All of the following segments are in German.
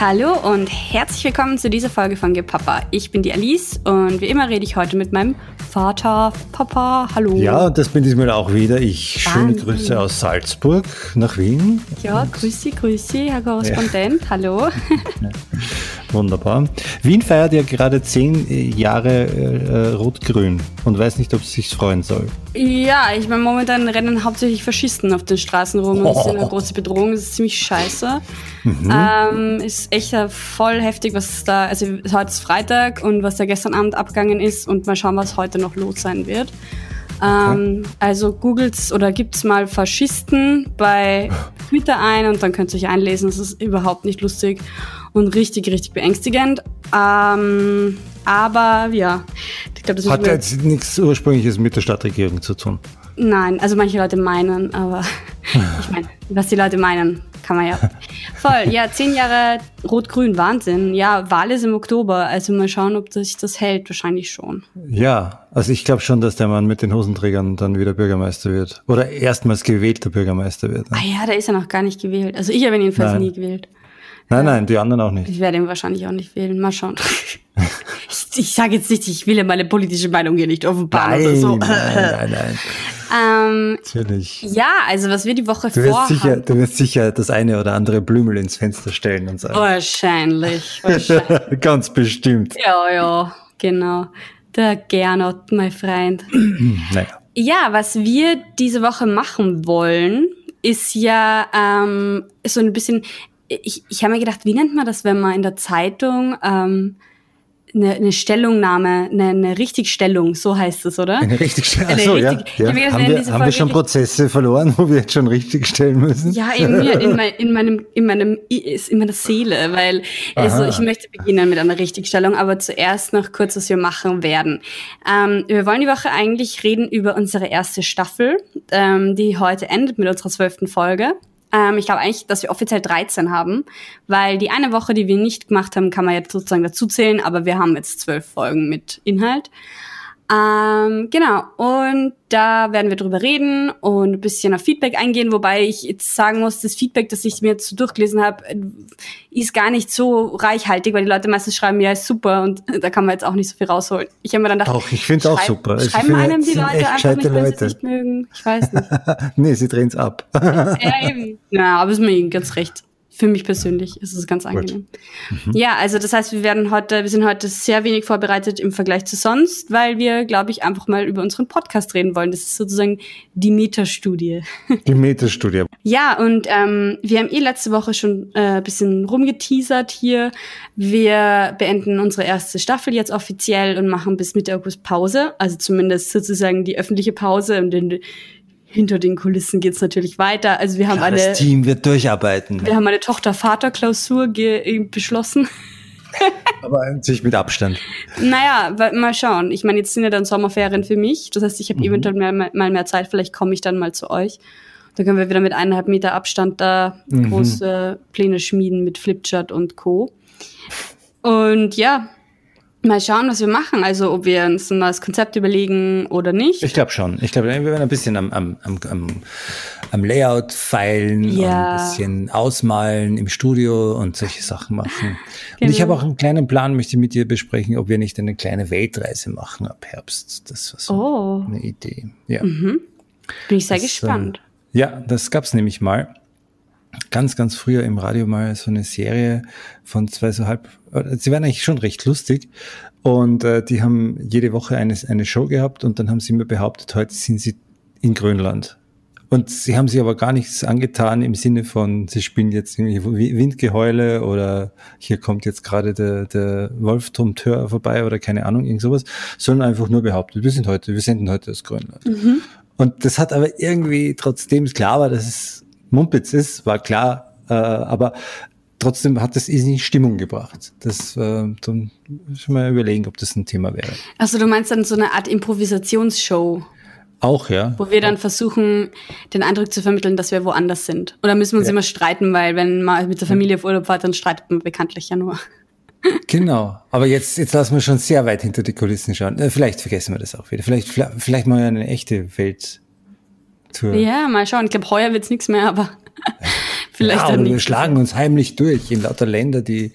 Hallo und herzlich willkommen zu dieser Folge von Gepapa. Ich bin die Alice und wie immer rede ich heute mit meinem Vater, Papa. Hallo. Ja, das bin diesmal auch wieder. Ich schöne Grüße aus Salzburg nach Wien. Ja, grüße, grüße, Herr Korrespondent. Ja. Hallo. Wunderbar. Wien feiert ja gerade zehn Jahre äh, Rot-Grün und weiß nicht, ob es sich freuen soll. Ja, ich meine, momentan rennen hauptsächlich Faschisten auf den Straßen rum und oh. sind eine große Bedrohung. Das ist ziemlich scheiße. Mhm. Ähm, ist echt voll heftig, was da, also heute ist Freitag und was da gestern Abend abgegangen ist und mal schauen, was heute noch los sein wird. Ähm, Also googelt's oder gibt's mal Faschisten bei Twitter ein und dann könnt ihr euch einlesen. Das ist überhaupt nicht lustig und richtig, richtig beängstigend. Ähm, aber ja, ich glaube, das hat jetzt nichts Ursprüngliches mit der Stadtregierung zu tun. Nein, also manche Leute meinen, aber ich meine, was die Leute meinen, kann man ja. Voll, ja, zehn Jahre Rot-Grün, Wahnsinn. Ja, Wahl ist im Oktober, also mal schauen, ob sich das hält, wahrscheinlich schon. Ja, also ich glaube schon, dass der Mann mit den Hosenträgern dann wieder Bürgermeister wird. Oder erstmals gewählter Bürgermeister wird. Ne? Ah ja, der ist ja noch gar nicht gewählt. Also ich habe ihn jedenfalls Nein. nie gewählt. Nein, nein, die anderen auch nicht. Ich werde ihn wahrscheinlich auch nicht wählen. Mal schauen. ich, ich sage jetzt nicht, ich will ja meine politische Meinung hier nicht offenbaren nein, oder so. Nein, nein, nein. Ähm, Natürlich. Ja, also was wir die Woche du wirst vorhaben. Sicher, du wirst sicher das eine oder andere Blümel ins Fenster stellen und sagen. Wahrscheinlich. wahrscheinlich. Ganz bestimmt. Ja, ja, genau. Der Gernot, mein Freund. naja. Ja, was wir diese Woche machen wollen, ist ja ähm, so ein bisschen ich, ich habe mir gedacht, wie nennt man das, wenn man in der Zeitung ähm, eine, eine Stellungnahme, eine, eine Richtigstellung, so heißt es, oder? Eine Richtigstellung. Achso, ja. ja. Gedacht, haben wir, haben wir schon Prozesse verloren, wo wir jetzt schon richtig stellen müssen? Ja, in mir, in, mein, in meinem, in meinem, in meiner Seele, weil also ich möchte beginnen mit einer Richtigstellung, aber zuerst noch kurz, was wir machen werden. Ähm, wir wollen die Woche eigentlich reden über unsere erste Staffel, ähm, die heute endet mit unserer zwölften Folge. Ähm, ich glaube eigentlich, dass wir offiziell 13 haben, weil die eine Woche, die wir nicht gemacht haben, kann man jetzt sozusagen dazu zählen, aber wir haben jetzt zwölf Folgen mit Inhalt. Ähm, genau, und da werden wir drüber reden und ein bisschen auf Feedback eingehen, wobei ich jetzt sagen muss, das Feedback, das ich mir jetzt so durchgelesen habe, ist gar nicht so reichhaltig, weil die Leute meistens schreiben, ja, ist super und da kann man jetzt auch nicht so viel rausholen. Ich habe mir dann gedacht, auch, ich finde es auch super. Schreiben einem die Leute einfach nicht, wenn sie nicht mögen. Ich weiß nicht. nee, sie drehen es ab. ja, eben. Ja, aber ist mir ganz recht. Für mich persönlich ist es ganz angenehm. Mhm. Ja, also das heißt, wir werden heute, wir sind heute sehr wenig vorbereitet im Vergleich zu sonst, weil wir, glaube ich, einfach mal über unseren Podcast reden wollen. Das ist sozusagen die Metastudie. Die Metastudie. ja, und ähm, wir haben eh letzte Woche schon äh, bisschen rumgeteasert hier. Wir beenden unsere erste Staffel jetzt offiziell und machen bis Mitte August Pause. Also zumindest sozusagen die öffentliche Pause und den hinter den Kulissen geht's natürlich weiter. Also wir haben Klar, eine. Das Team wird durcharbeiten. Wir haben eine Tochter-Vater-Klausur beschlossen. Aber sich mit Abstand. Naja, mal schauen. Ich meine, jetzt sind ja dann Sommerferien für mich. Das heißt, ich habe mhm. eventuell mehr, mal mehr Zeit. Vielleicht komme ich dann mal zu euch. Da können wir wieder mit eineinhalb Meter Abstand da mhm. große Pläne schmieden mit Flipchart und Co. Und ja, Mal schauen, was wir machen. Also ob wir uns ein neues Konzept überlegen oder nicht. Ich glaube schon. Ich glaube, wir werden ein bisschen am, am, am, am Layout feilen ja. ein bisschen ausmalen im Studio und solche Sachen machen. Genau. Und ich genau. habe auch einen kleinen Plan, möchte mit dir besprechen, ob wir nicht eine kleine Weltreise machen ab Herbst. Das war so oh. eine Idee. Ja. Mhm. Bin ich sehr das, gespannt. Äh, ja, das gab's nämlich mal ganz, ganz früher im Radio mal so eine Serie von zwei so halb, äh, sie waren eigentlich schon recht lustig und äh, die haben jede Woche eine, eine Show gehabt und dann haben sie mir behauptet, heute sind sie in Grönland. Und sie haben sich aber gar nichts angetan im Sinne von, sie spielen jetzt irgendwie Windgeheule oder hier kommt jetzt gerade der, der Wolfturmtör vorbei oder keine Ahnung, irgend sowas, sondern einfach nur behauptet, wir sind heute, wir senden heute aus Grönland. Mhm. Und das hat aber irgendwie, trotzdem klar war, dass es Mumpitz ist, war klar, äh, aber trotzdem hat es in Stimmung gebracht. Das äh, dann schon mal überlegen, ob das ein Thema wäre. Also du meinst dann so eine Art Improvisationsshow? Auch, ja. Wo wir dann versuchen, den Eindruck zu vermitteln, dass wir woanders sind. Oder müssen wir uns ja. immer streiten, weil wenn man mit der Familie auf Urlaub fährt, dann streitet man bekanntlich ja nur. Genau, aber jetzt, jetzt lassen wir schon sehr weit hinter die Kulissen schauen. Äh, vielleicht vergessen wir das auch wieder. Vielleicht, vielleicht mal eine echte Welt Tour. Ja, mal schauen. Ich glaube, heuer wird's nichts mehr, aber Vielleicht ja, oder wir schlagen uns heimlich durch in lauter Länder, die,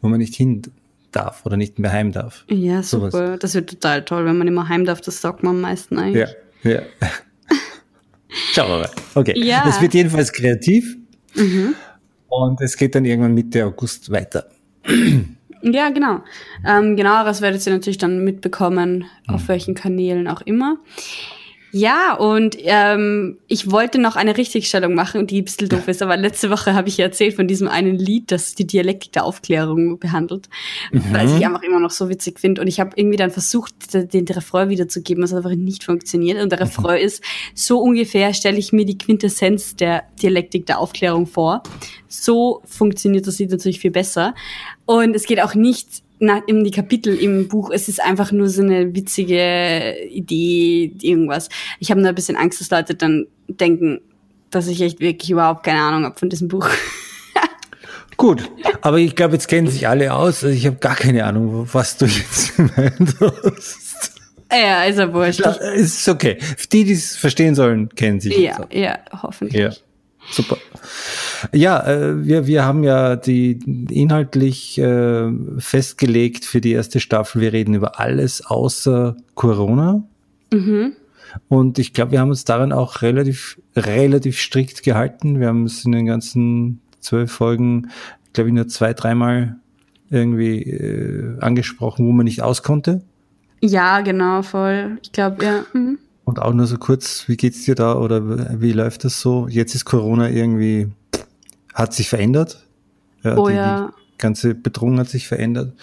wo man nicht hin darf oder nicht mehr heim darf. Ja, super. Sowas. Das wird total toll, wenn man immer heim darf. Das sagt man am meisten eigentlich. Ja, ja. Schauen wir mal. Okay. Ja. Es wird jedenfalls kreativ. Mhm. Und es geht dann irgendwann Mitte August weiter. Ja, genau. Ähm, genaueres werdet ihr natürlich dann mitbekommen, auf mhm. welchen Kanälen auch immer. Ja, und ähm, ich wollte noch eine Richtigstellung machen, die ein bisschen doof ist, aber letzte Woche habe ich ja erzählt von diesem einen Lied, das die Dialektik der Aufklärung behandelt, mhm. weil ich einfach immer noch so witzig finde. Und ich habe irgendwie dann versucht, den, Refrain wiederzugeben, was einfach nicht funktioniert. Und der mhm. Refrain mhm. ist, so ungefähr stelle ich mir die Quintessenz der Dialektik der Aufklärung vor. So funktioniert das Lied natürlich viel besser. Und es geht auch nicht na, in die Kapitel im Buch, es ist einfach nur so eine witzige Idee, irgendwas. Ich habe nur ein bisschen Angst, dass Leute dann denken, dass ich echt wirklich überhaupt keine Ahnung habe von diesem Buch. Gut, aber ich glaube, jetzt kennen sich alle aus. Also ich habe gar keine Ahnung, was du jetzt gemeint hast. Ja, ist ja wurscht. Ist okay. Die, die es verstehen sollen, kennen sich. Ja, ja, hoffentlich. Ja. Super. Ja, äh, wir, wir haben ja die inhaltlich äh, festgelegt für die erste Staffel. Wir reden über alles außer Corona. Mhm. Und ich glaube, wir haben uns daran auch relativ, relativ strikt gehalten. Wir haben es in den ganzen zwölf Folgen, glaube ich, nur zwei, dreimal irgendwie äh, angesprochen, wo man nicht auskonnte. Ja, genau, voll. Ich glaube, ja. Mhm. Und auch nur so kurz, wie geht's dir da oder wie läuft das so? Jetzt ist Corona irgendwie, hat sich verändert. Ja, oh die, ja. Die ganze Bedrohung hat sich verändert.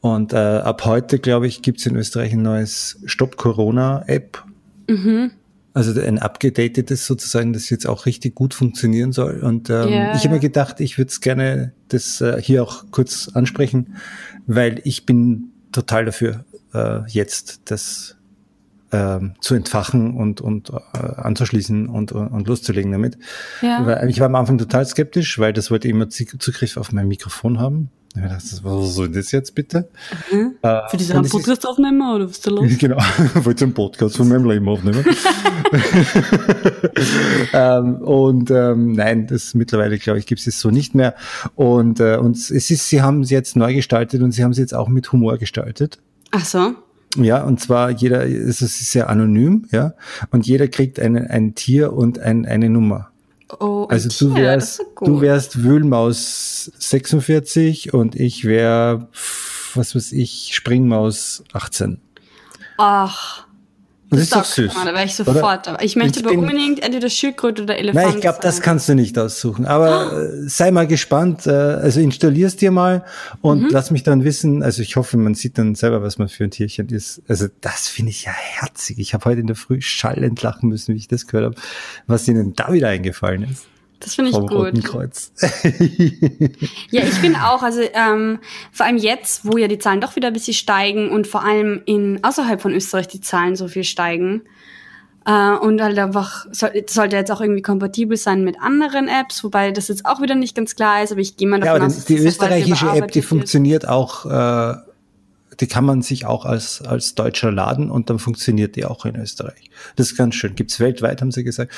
Und äh, ab heute, glaube ich, gibt's in Österreich ein neues Stop Corona-App. Mhm. Also ein abgedatetes sozusagen, das jetzt auch richtig gut funktionieren soll. Und ähm, yeah. ich habe mir gedacht, ich würde es gerne das äh, hier auch kurz ansprechen, weil ich bin total dafür, äh, jetzt das ähm, zu entfachen und, und äh, anzuschließen und, und loszulegen damit. Ja. Ich war am Anfang total skeptisch, weil das wollte immer Zugriff auf mein Mikrofon haben. Ich dachte, was soll das jetzt bitte? Mhm. Äh, Für diese Podcast aufnehmen oder was ist da los? Genau, wollte einen Podcast von meinem Leben aufnehmen. ähm, und ähm, nein, das mittlerweile, glaube ich, gibt es so nicht mehr. Und, äh, und es ist, sie haben es jetzt neu gestaltet und sie haben es jetzt auch mit Humor gestaltet. Ach so. Ja, und zwar jeder, es ist sehr anonym, ja, und jeder kriegt eine, ein Tier und ein, eine Nummer. Oh, also Tier, du wärst, du wärst Wühlmaus 46 und ich wäre, was weiß ich, Springmaus 18. Ach. Das, ist doch süß. Da wäre ich sofort. Aber ich möchte ich aber unbedingt entweder Schildkröte oder Elefant. Nein, ich glaube, das kannst du nicht aussuchen. Aber oh. sei mal gespannt. Äh, also installierst dir mal und mhm. lass mich dann wissen. Also ich hoffe, man sieht dann selber, was man für ein Tierchen ist. Also das finde ich ja herzig. Ich habe heute in der Früh schallend lachen müssen, wie ich das gehört habe, was ihnen da wieder eingefallen ist. Das finde ich gut. Ja, ich finde auch, also ähm, vor allem jetzt, wo ja die Zahlen doch wieder ein bisschen steigen und vor allem in außerhalb von Österreich die Zahlen so viel steigen. Äh, und halt einfach soll, sollte jetzt auch irgendwie kompatibel sein mit anderen Apps, wobei das jetzt auch wieder nicht ganz klar ist, aber ich gehe mal davon ja, aus, dass die österreichische App, die funktioniert auch äh, die kann man sich auch als, als Deutscher laden und dann funktioniert die auch in Österreich. Das ist ganz schön. Gibt's weltweit, haben sie gesagt.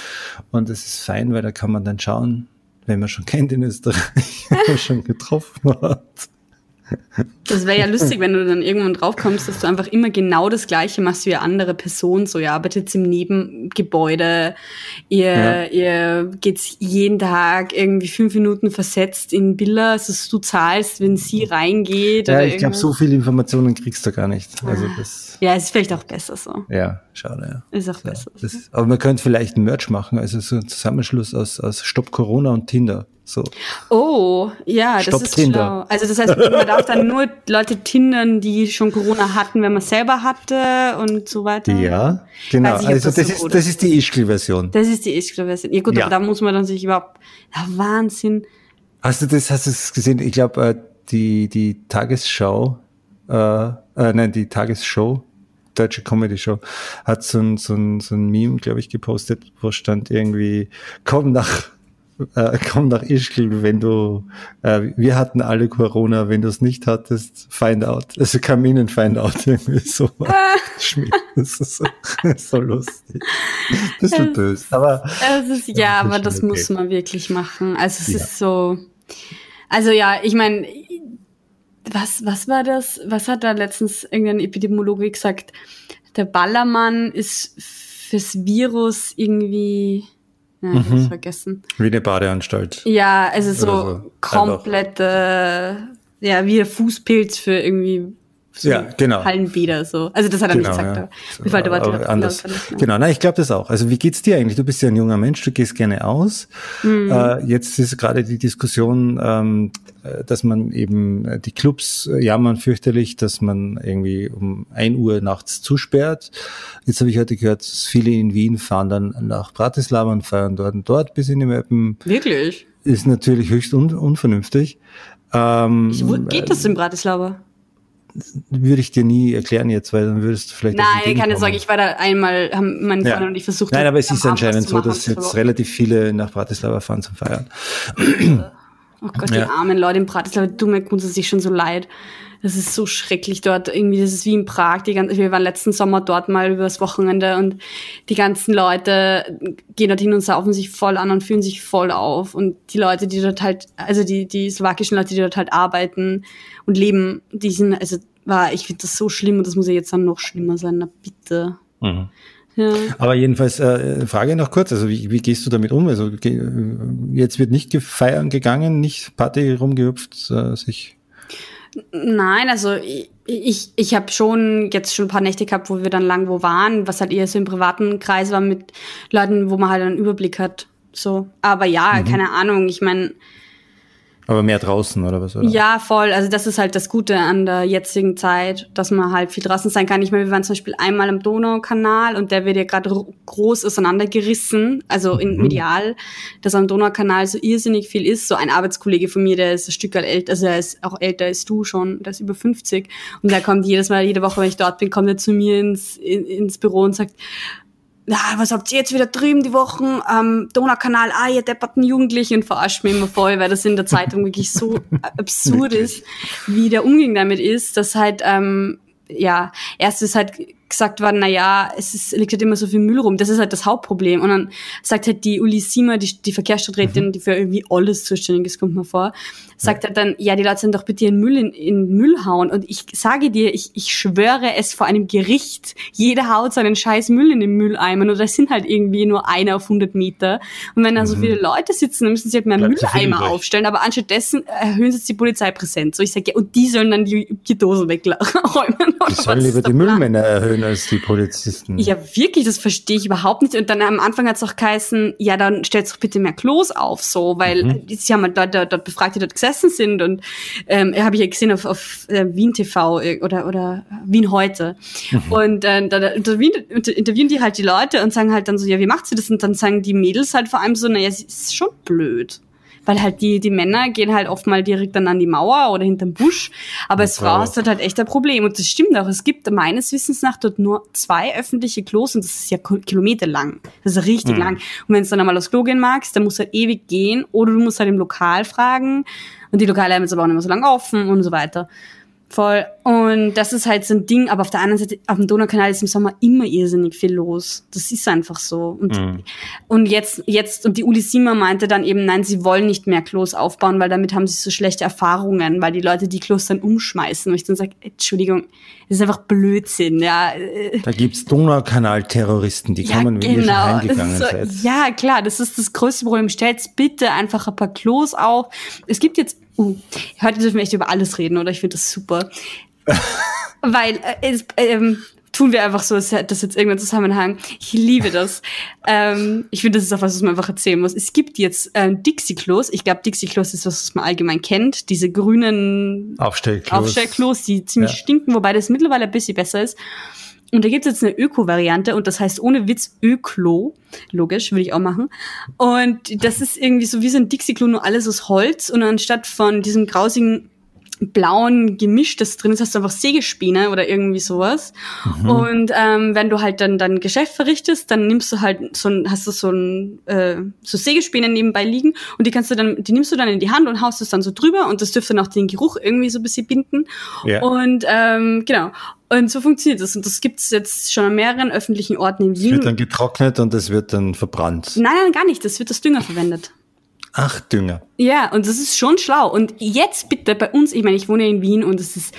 Und das ist fein, weil da kann man dann schauen, wenn man schon kennt in Österreich, wenn man schon getroffen hat. Das wäre ja lustig, wenn du dann irgendwann draufkommst, dass du einfach immer genau das Gleiche machst wie eine andere Person. So, ihr arbeitet im Nebengebäude, ihr, ja. ihr geht jeden Tag irgendwie fünf Minuten versetzt in Bilder, also du zahlst, wenn sie reingeht. Ja, ich glaube, so viele Informationen kriegst du gar nicht. Also ah. das, ja, ist vielleicht auch besser so. Ja, schade, ja. Ist auch ja, besser. Das, aber man könnte vielleicht ein Merch machen, also so ein Zusammenschluss aus, aus Stopp Corona und Tinder. So. Oh, ja, Stopp das ist Tinder. schlau. Also das heißt, man darf dann nur Leute tindern, die schon Corona hatten, wenn man selber hatte und so weiter. Ja, genau. Also das, das, ist, das ist die Ischgl-Version. Das ist die Ischgl-Version. Ja gut, ja. aber da muss man dann sich überhaupt, ja, Wahnsinn. Hast du das, hast du das gesehen? Ich glaube, äh, die, die Tagesschau, äh, äh, nein, die Tagesshow, deutsche Comedy Show, hat so ein, so ein, so ein Meme, glaube ich, gepostet, wo stand irgendwie, komm nach äh, komm nach Ischgl, wenn du, äh, wir hatten alle Corona, wenn du es nicht hattest, find out. Also Kaminen find out, irgendwie so. das ist so, so lustig. Bisschen böse, aber. Es ist, ja, aber das okay. muss man wirklich machen. Also es ja. ist so, also ja, ich meine, was, was war das? Was hat da letztens irgendein Epidemiologe gesagt? Der Ballermann ist fürs Virus irgendwie ja, ich mhm. vergessen. Wie eine Badeanstalt. Ja, also so, so. komplette, ja, wie der Fußpilz für irgendwie so ja, genau. Hallenbäder so. Also das hat er genau, nicht gesagt. Ja. So, Wie aber, aber anders. Genau, na, ich glaube das auch. Also wie geht's dir eigentlich? Du bist ja ein junger Mensch, du gehst gerne aus. Mhm. Äh, jetzt ist gerade die Diskussion, ähm, äh, dass man eben äh, die Clubs äh, jammern fürchterlich, dass man irgendwie um ein Uhr nachts zusperrt. Jetzt habe ich heute gehört, dass viele in Wien fahren dann nach Bratislava und feiern dort und dort bis in die Mappen. Wirklich? Ist natürlich höchst un unvernünftig. Ähm, Wo geht das in Bratislava? Würde ich dir nie erklären jetzt, weil dann würdest du vielleicht. Nein, keine Sorge, ich war da einmal, haben meine Freunde ja. und ich versucht. Nein, aber es ist anscheinend so, dass jetzt relativ viele nach Bratislava fahren zum Feiern. Oh Gott, ja. die armen Leute in Bratislava, tut mir grundsätzlich schon so leid. Das ist so schrecklich dort. Irgendwie, das ist wie in Prag. Die ganze, wir waren letzten Sommer dort mal übers Wochenende und die ganzen Leute gehen dorthin und saufen sich voll an und fühlen sich voll auf. Und die Leute, die dort halt, also die, die slowakischen Leute, die dort halt arbeiten und leben, die sind, also war, ich finde das so schlimm und das muss ja jetzt dann noch schlimmer sein. Na bitte. Mhm. Ja. Aber jedenfalls, äh, Frage noch kurz, also wie, wie gehst du damit um? Also jetzt wird nicht gefeiern gegangen, nicht Party rumgehüpft, äh, sich Nein, also ich, ich, ich habe schon jetzt schon ein paar Nächte gehabt, wo wir dann lang wo waren, was halt eher so im privaten Kreis war mit Leuten, wo man halt einen Überblick hat. So. Aber ja, mhm. keine Ahnung, ich meine, aber mehr draußen oder was? Oder? Ja, voll. Also das ist halt das Gute an der jetzigen Zeit, dass man halt viel draußen sein kann. Ich meine, wir waren zum Beispiel einmal am Donaukanal und der wird ja gerade groß auseinandergerissen, also in mhm. medial, dass am Donaukanal so irrsinnig viel ist. So ein Arbeitskollege von mir, der ist ein Stück älter, also er ist auch älter als du schon, der ist über 50 und der kommt jedes Mal, jede Woche, wenn ich dort bin, kommt er zu mir ins, in, ins Büro und sagt, na, was habt ihr jetzt wieder drüben die Wochen am Donaukanal, ah, ihr depperten Jugendlichen, verarscht mich immer voll, weil das in der Zeitung wirklich so absurd ist, wie der Umgang damit ist, dass halt, ähm, ja, erst ist halt gesagt worden, na ja, es ist, liegt halt immer so viel Müll rum. Das ist halt das Hauptproblem. Und dann sagt halt die Uli Siemer, die, die Verkehrsstadträtin, mhm. die für irgendwie alles zuständig ist, kommt mir vor, sagt halt dann, ja, die Leute sollen doch bitte ihren Müll in, in Müll hauen. Und ich sage dir, ich, ich schwöre es vor einem Gericht, jeder haut seinen scheiß Müll in den Mülleimer. Und das sind halt irgendwie nur einer auf 100 Meter. Und wenn da so mhm. viele Leute sitzen, dann müssen sie halt mehr Bleibt Mülleimer aufstellen. Aber anstattdessen erhöhen sie jetzt die Polizeipräsenz. So ich sage, ja, und die sollen dann die, die Dosen wegräumen. Die sollen lieber die Müllmänner erhöhen als die Polizisten. Ja, wirklich, das verstehe ich überhaupt nicht. Und dann am Anfang hat es auch geheißen, ja, dann stellt doch bitte mehr Klos auf, so, weil mhm. sie haben halt dort, dort befragt, die dort gesessen gesessen sind und ähm, habe ich ja gesehen auf, auf äh, Wien TV äh, oder oder Wien heute. Mhm. und äh, da, da interviewen die halt die Leute und sagen halt dann so ja wie macht sie das? Und dann sagen die Mädels halt vor allem so naja sie ist schon blöd weil halt die, die Männer gehen halt oft mal direkt dann an die Mauer oder hinterm Busch, aber als Frau hast du halt echt ein Problem und das stimmt auch. Es gibt meines Wissens nach dort nur zwei öffentliche Klos und das ist ja kilometerlang. Das ist richtig mhm. lang. Und wenn du dann einmal aufs Klo gehen magst, dann musst du halt ewig gehen oder du musst halt im Lokal fragen und die Lokale haben jetzt aber auch nicht mehr so lange offen und so weiter. Voll. Und das ist halt so ein Ding, aber auf der anderen Seite, auf dem Donaukanal ist im Sommer immer irrsinnig viel los. Das ist einfach so. Und, mhm. und jetzt, jetzt, und die Uli Sima meinte dann eben, nein, sie wollen nicht mehr Klos aufbauen, weil damit haben sie so schlechte Erfahrungen, weil die Leute die Klos dann umschmeißen. Und ich dann sage, Entschuldigung, das ist einfach Blödsinn, ja. Da gibt's Donaukanal-Terroristen, die ja, kommen, wenn genau. ihr schon heimgegangen so, seid. Ja, klar, das ist das größte Problem. Stellt bitte einfach ein paar Klos auf. Es gibt jetzt Uh, heute dürfen wir echt über alles reden, oder? Ich finde das super. Weil äh, es, ähm, tun wir einfach so, als hätte das jetzt irgendeinen Zusammenhang. Ich liebe das. ähm, ich finde, das ist auch was, was man einfach erzählen muss. Es gibt jetzt ähm, Dixie-Klos. Ich glaube, Dixie-Klos ist was, was man allgemein kennt. Diese grünen Aufstellklos, Aufstellklos die ziemlich ja. stinken, wobei das mittlerweile ein bisschen besser ist. Und da gibt's jetzt eine Öko-Variante und das heißt ohne Witz Öklo. Logisch, würde ich auch machen. Und das ist irgendwie so wie so ein Dixie-Klo, nur alles aus Holz. Und anstatt von diesem grausigen blauen Gemisch, das drin ist, hast du einfach Sägespäne oder irgendwie sowas. Mhm. Und ähm, wenn du halt dann dein Geschäft verrichtest, dann nimmst du halt so ein, hast du so ein äh, so Sägespäne nebenbei liegen und die kannst du dann, die nimmst du dann in die Hand und haust es dann so drüber und das dürfte dann auch den Geruch irgendwie so ein bisschen binden. Ja. Und ähm, genau. Und so funktioniert das. Und das gibt es jetzt schon an mehreren öffentlichen Orten in Wien. Es wird dann getrocknet und es wird dann verbrannt. Nein, nein, gar nicht. Das wird als Dünger verwendet. Ach, Dünger. Ja, und das ist schon schlau. Und jetzt bitte bei uns, ich meine, ich wohne in Wien und es ist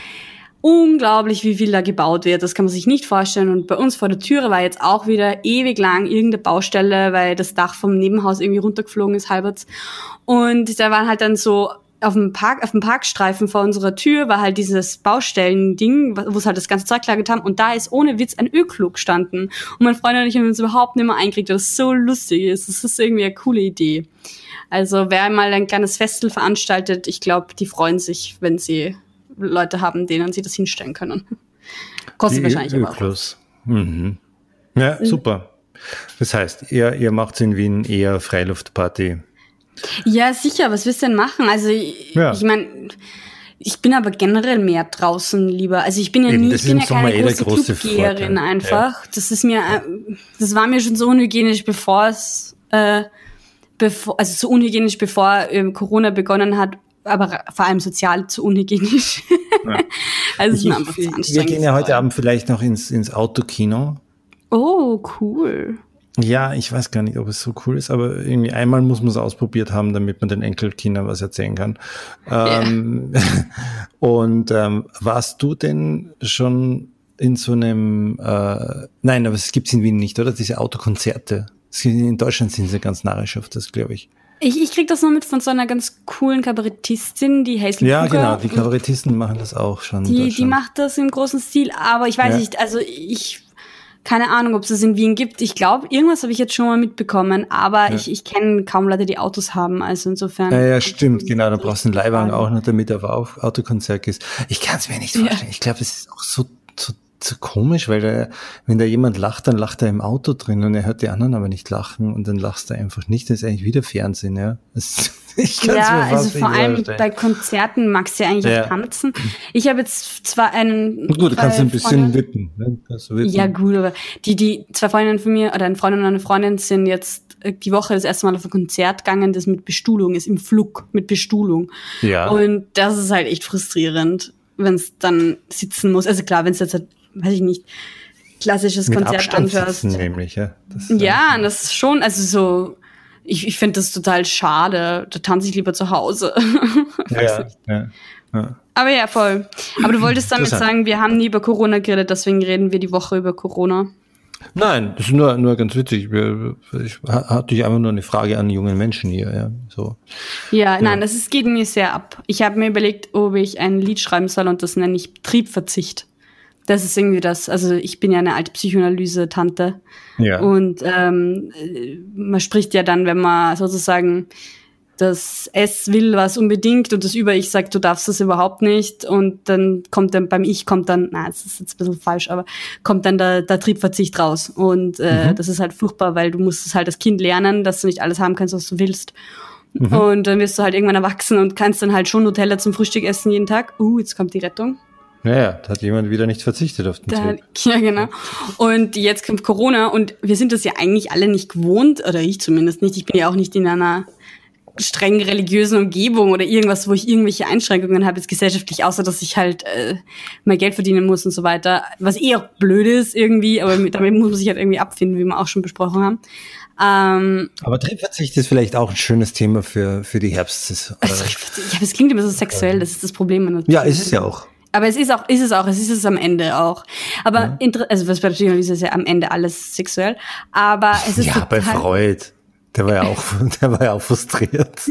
unglaublich, wie viel da gebaut wird. Das kann man sich nicht vorstellen. Und bei uns vor der Türe war jetzt auch wieder ewig lang irgendeine Baustelle, weil das Dach vom Nebenhaus irgendwie runtergeflogen ist, halberts. Und da waren halt dann so auf dem Park, auf dem Parkstreifen vor unserer Tür war halt dieses Baustellending, wo es halt das ganze Zeug gelagert haben und da ist ohne Witz ein Öklug gestanden. Und mein Freund und ich haben uns überhaupt nicht mehr eingekriegt, weil das so lustig ist. Das ist irgendwie eine coole Idee. Also wer mal ein kleines Festel veranstaltet, ich glaube, die freuen sich, wenn sie Leute haben, denen sie das hinstellen können. Kostet die wahrscheinlich aber auch. Mhm. Ja, super. Das heißt, ihr, ihr macht in Wien eher Freiluftparty ja, sicher. Was willst du denn machen? Also, ja. ich meine, ich bin aber generell mehr draußen lieber. Also ich bin ja Eben, nie, ich bin ja keine eh große, große Clubgeherin einfach. Ja. Das ist mir, äh, das war mir schon so unhygienisch, bevor es, äh, bevor, also so unhygienisch, bevor äh, Corona begonnen hat, aber vor allem sozial zu unhygienisch. Ja. also es ist mir einfach zu anstrengend. Wir gehen ja heute Abend vielleicht noch ins, ins Autokino. Oh, cool. Ja, ich weiß gar nicht, ob es so cool ist, aber irgendwie einmal muss man es ausprobiert haben, damit man den Enkelkindern was erzählen kann. Yeah. Ähm, und ähm, warst du denn schon in so einem, äh, nein, aber es gibt es in Wien nicht, oder? Diese Autokonzerte. In Deutschland sind sie ganz narrisch auf das, glaube ich. Ich, ich krieg das nur mit von so einer ganz coolen Kabarettistin, die Hazel Ja, Cooker. genau, die Kabarettisten machen das auch schon. Die, die macht das im großen Stil, aber ich weiß ja. nicht, also ich keine Ahnung, ob es das in Wien gibt. Ich glaube, irgendwas habe ich jetzt schon mal mitbekommen, aber ja. ich, ich kenne kaum Leute, die Autos haben. Also insofern. Ja, ja stimmt, genau. Da brauchst du einen Leihwagen auch noch, damit er auf Autokonzert ist. Ich kann es mir nicht vorstellen. Ja. Ich glaube, es ist auch so, so, so komisch, weil da, wenn da jemand lacht, dann lacht er im Auto drin und er hört die anderen aber nicht lachen und dann lachst du einfach nicht. Das ist eigentlich wieder Fernsehen, ja. Das, ich ja, also vor allem vorstellen. bei Konzerten magst du ja eigentlich ja. tanzen. Ich habe jetzt zwar einen. Gut, du kannst ein bisschen wippen, ne? wippen. Ja, gut, aber die, die zwei Freundinnen von mir oder ein Freund und eine Freundin sind jetzt äh, die Woche das erste Mal auf ein Konzert gegangen, das mit Bestuhlung ist, im Flug mit Bestuhlung. Ja. Und das ist halt echt frustrierend, wenn es dann sitzen muss. Also klar, wenn es jetzt, halt, weiß ich nicht, klassisches mit Konzert Abstand. Sitzen nämlich, ja. Das ja, das ist schon, also so ich, ich finde das total schade. Da tanze ich lieber zu Hause. ja, ja, ja, Aber ja, voll. Aber du wolltest damit sagen, wir haben nie über Corona geredet, deswegen reden wir die Woche über Corona. Nein, das ist nur, nur ganz witzig. Ich hatte ich einfach nur eine Frage an jungen Menschen hier. Ja, so. ja, ja. nein, das ist, geht mir sehr ab. Ich habe mir überlegt, ob ich ein Lied schreiben soll und das nenne ich Triebverzicht das ist irgendwie das. Also ich bin ja eine alte Psychoanalyse-Tante. Ja. Und ähm, man spricht ja dann, wenn man sozusagen das S will was unbedingt und das Über-Ich sagt, du darfst das überhaupt nicht. Und dann kommt dann beim Ich kommt dann, na, das ist jetzt ein bisschen falsch, aber kommt dann der, der Triebverzicht raus. Und äh, mhm. das ist halt furchtbar, weil du musst es halt als Kind lernen, dass du nicht alles haben kannst, was du willst. Mhm. Und dann wirst du halt irgendwann erwachsen und kannst dann halt schon Nutella zum Frühstück essen jeden Tag. Uh, jetzt kommt die Rettung. Naja, da hat jemand wieder nicht verzichtet auf den da, Ja, genau. Und jetzt kommt Corona und wir sind das ja eigentlich alle nicht gewohnt, oder ich zumindest nicht. Ich bin ja auch nicht in einer streng religiösen Umgebung oder irgendwas, wo ich irgendwelche Einschränkungen habe jetzt gesellschaftlich, außer dass ich halt äh, mehr Geld verdienen muss und so weiter. Was eh auch blöd ist irgendwie, aber damit muss man sich halt irgendwie abfinden, wie wir auch schon besprochen haben. Ähm, aber Triebverzicht ist vielleicht auch ein schönes Thema für, für die Herbstsaison. Also, ja, das klingt immer so sexuell, das ist das Problem. Ja, ist es ja auch. Aber es ist auch, ist es auch, es ist es am Ende auch. Aber, ja. also was bei Psychoanalyse ist ja am Ende alles sexuell. Aber es ist Ja, bei Freud. Der war ja auch, der war ja auch frustriert.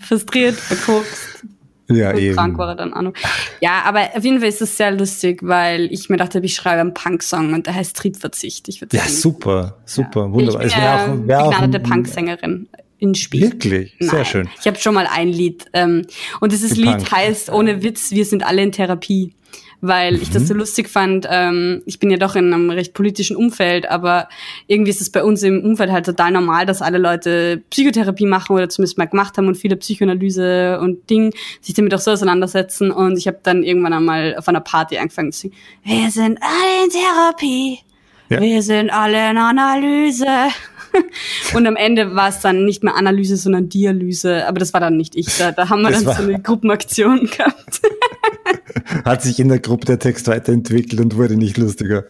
frustriert, verkokst. Ja, eben. Krank war er dann auch noch. Ja, aber auf jeden Fall ist es sehr lustig, weil ich mir dachte, ich schreibe einen Punk-Song und der heißt Triebverzicht. Ich ja, super, super, ja. wunderbar. Ich bin eine wär begnadete Punk-Sängerin in Spiel. Wirklich? Nein. Sehr schön. Ich habe schon mal ein Lied. Ähm, und dieses Lied heißt, ohne Witz, wir sind alle in Therapie. weil ich das so lustig fand. Ähm, ich bin ja doch in einem recht politischen Umfeld, aber irgendwie ist es bei uns im Umfeld halt total normal, dass alle Leute Psychotherapie machen oder zumindest mal gemacht haben und viele Psychoanalyse und Ding sich damit auch so auseinandersetzen. Und ich habe dann irgendwann einmal auf einer Party angefangen zu singen, wir sind alle in Therapie. Ja. Wir sind alle in Analyse. und am Ende war es dann nicht mehr Analyse, sondern Dialyse. Aber das war dann nicht ich. Da, da haben wir das dann so eine Gruppenaktion gehabt. Hat sich in der Gruppe der Text weiterentwickelt und wurde nicht lustiger.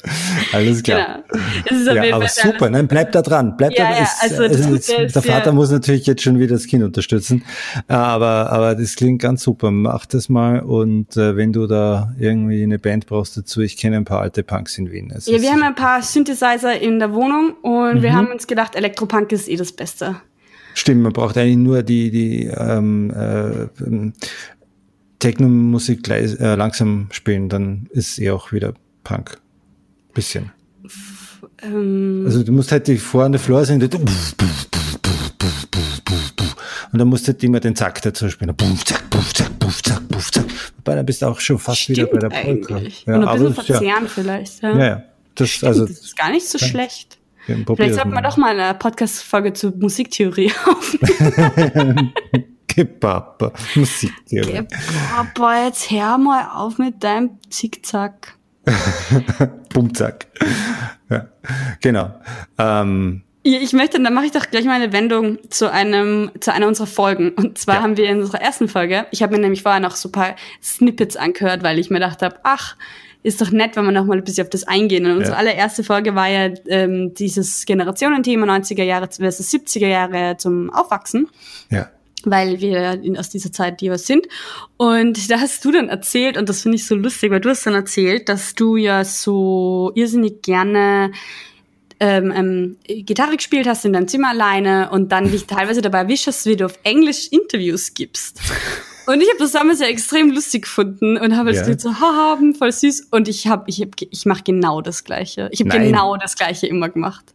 Alles klar. Genau. ja, aber super, nein, bleib da dran. Bleib ja, da dran. Ja, also, also ist, ist, der Vater muss natürlich jetzt schon wieder das Kind unterstützen. Aber, aber das klingt ganz super. Mach das mal und äh, wenn du da irgendwie eine Band brauchst dazu, ich kenne ein paar alte Punks in Wien. Es ja, wir haben ein paar Synthesizer in der Wohnung und mhm. wir haben uns gedacht, Elektropunk ist eh das Beste. Stimmt, man braucht eigentlich nur die, die ähm, äh, Techno-Musik äh, langsam spielen, dann ist eh auch wieder Punk. Bisschen. Ähm. Also du musst halt die vorne Floor singen, und dann musst du halt immer den Zack dazu spielen. Buff, zack, buff, zack, buff, zack, buff, zack. Wobei, dann bist du auch schon fast Stimmt wieder bei der Polka. Ja, und ein bisschen verzehren ja, vielleicht. Ja, ja. ja. Das, Stimmt, also, das ist gar nicht so schlecht. Vielleicht sollten wir doch mal eine Podcast-Folge zur Musiktheorie aufnehmen. Gepappa, Musiktheorie. Gepappa, jetzt hör mal auf mit deinem Zickzack. Bumzack. Ja, genau. Ähm, ich möchte, dann mache ich doch gleich mal eine Wendung zu einem, zu einer unserer Folgen. Und zwar ja. haben wir in unserer ersten Folge, ich habe mir nämlich vorher noch so ein paar Snippets angehört, weil ich mir gedacht habe, ach, ist doch nett, wenn wir noch mal ein bisschen auf das eingehen. Und unsere ja. allererste Folge war ja ähm, dieses Generationenthema 90er Jahre versus 70er Jahre zum Aufwachsen. Ja weil wir aus dieser Zeit jeweils sind. Und da hast du dann erzählt, und das finde ich so lustig, weil du hast dann erzählt, dass du ja so irrsinnig gerne ähm, ähm, Gitarre gespielt hast in deinem Zimmer alleine und dann dich teilweise dabei erwischt wie du auf Englisch Interviews gibst. Und ich habe das damals ja extrem lustig gefunden und habe jetzt ja. so, haha, voll süß. Und ich habe, ich, hab, ich mache genau das Gleiche. Ich habe genau das Gleiche immer gemacht.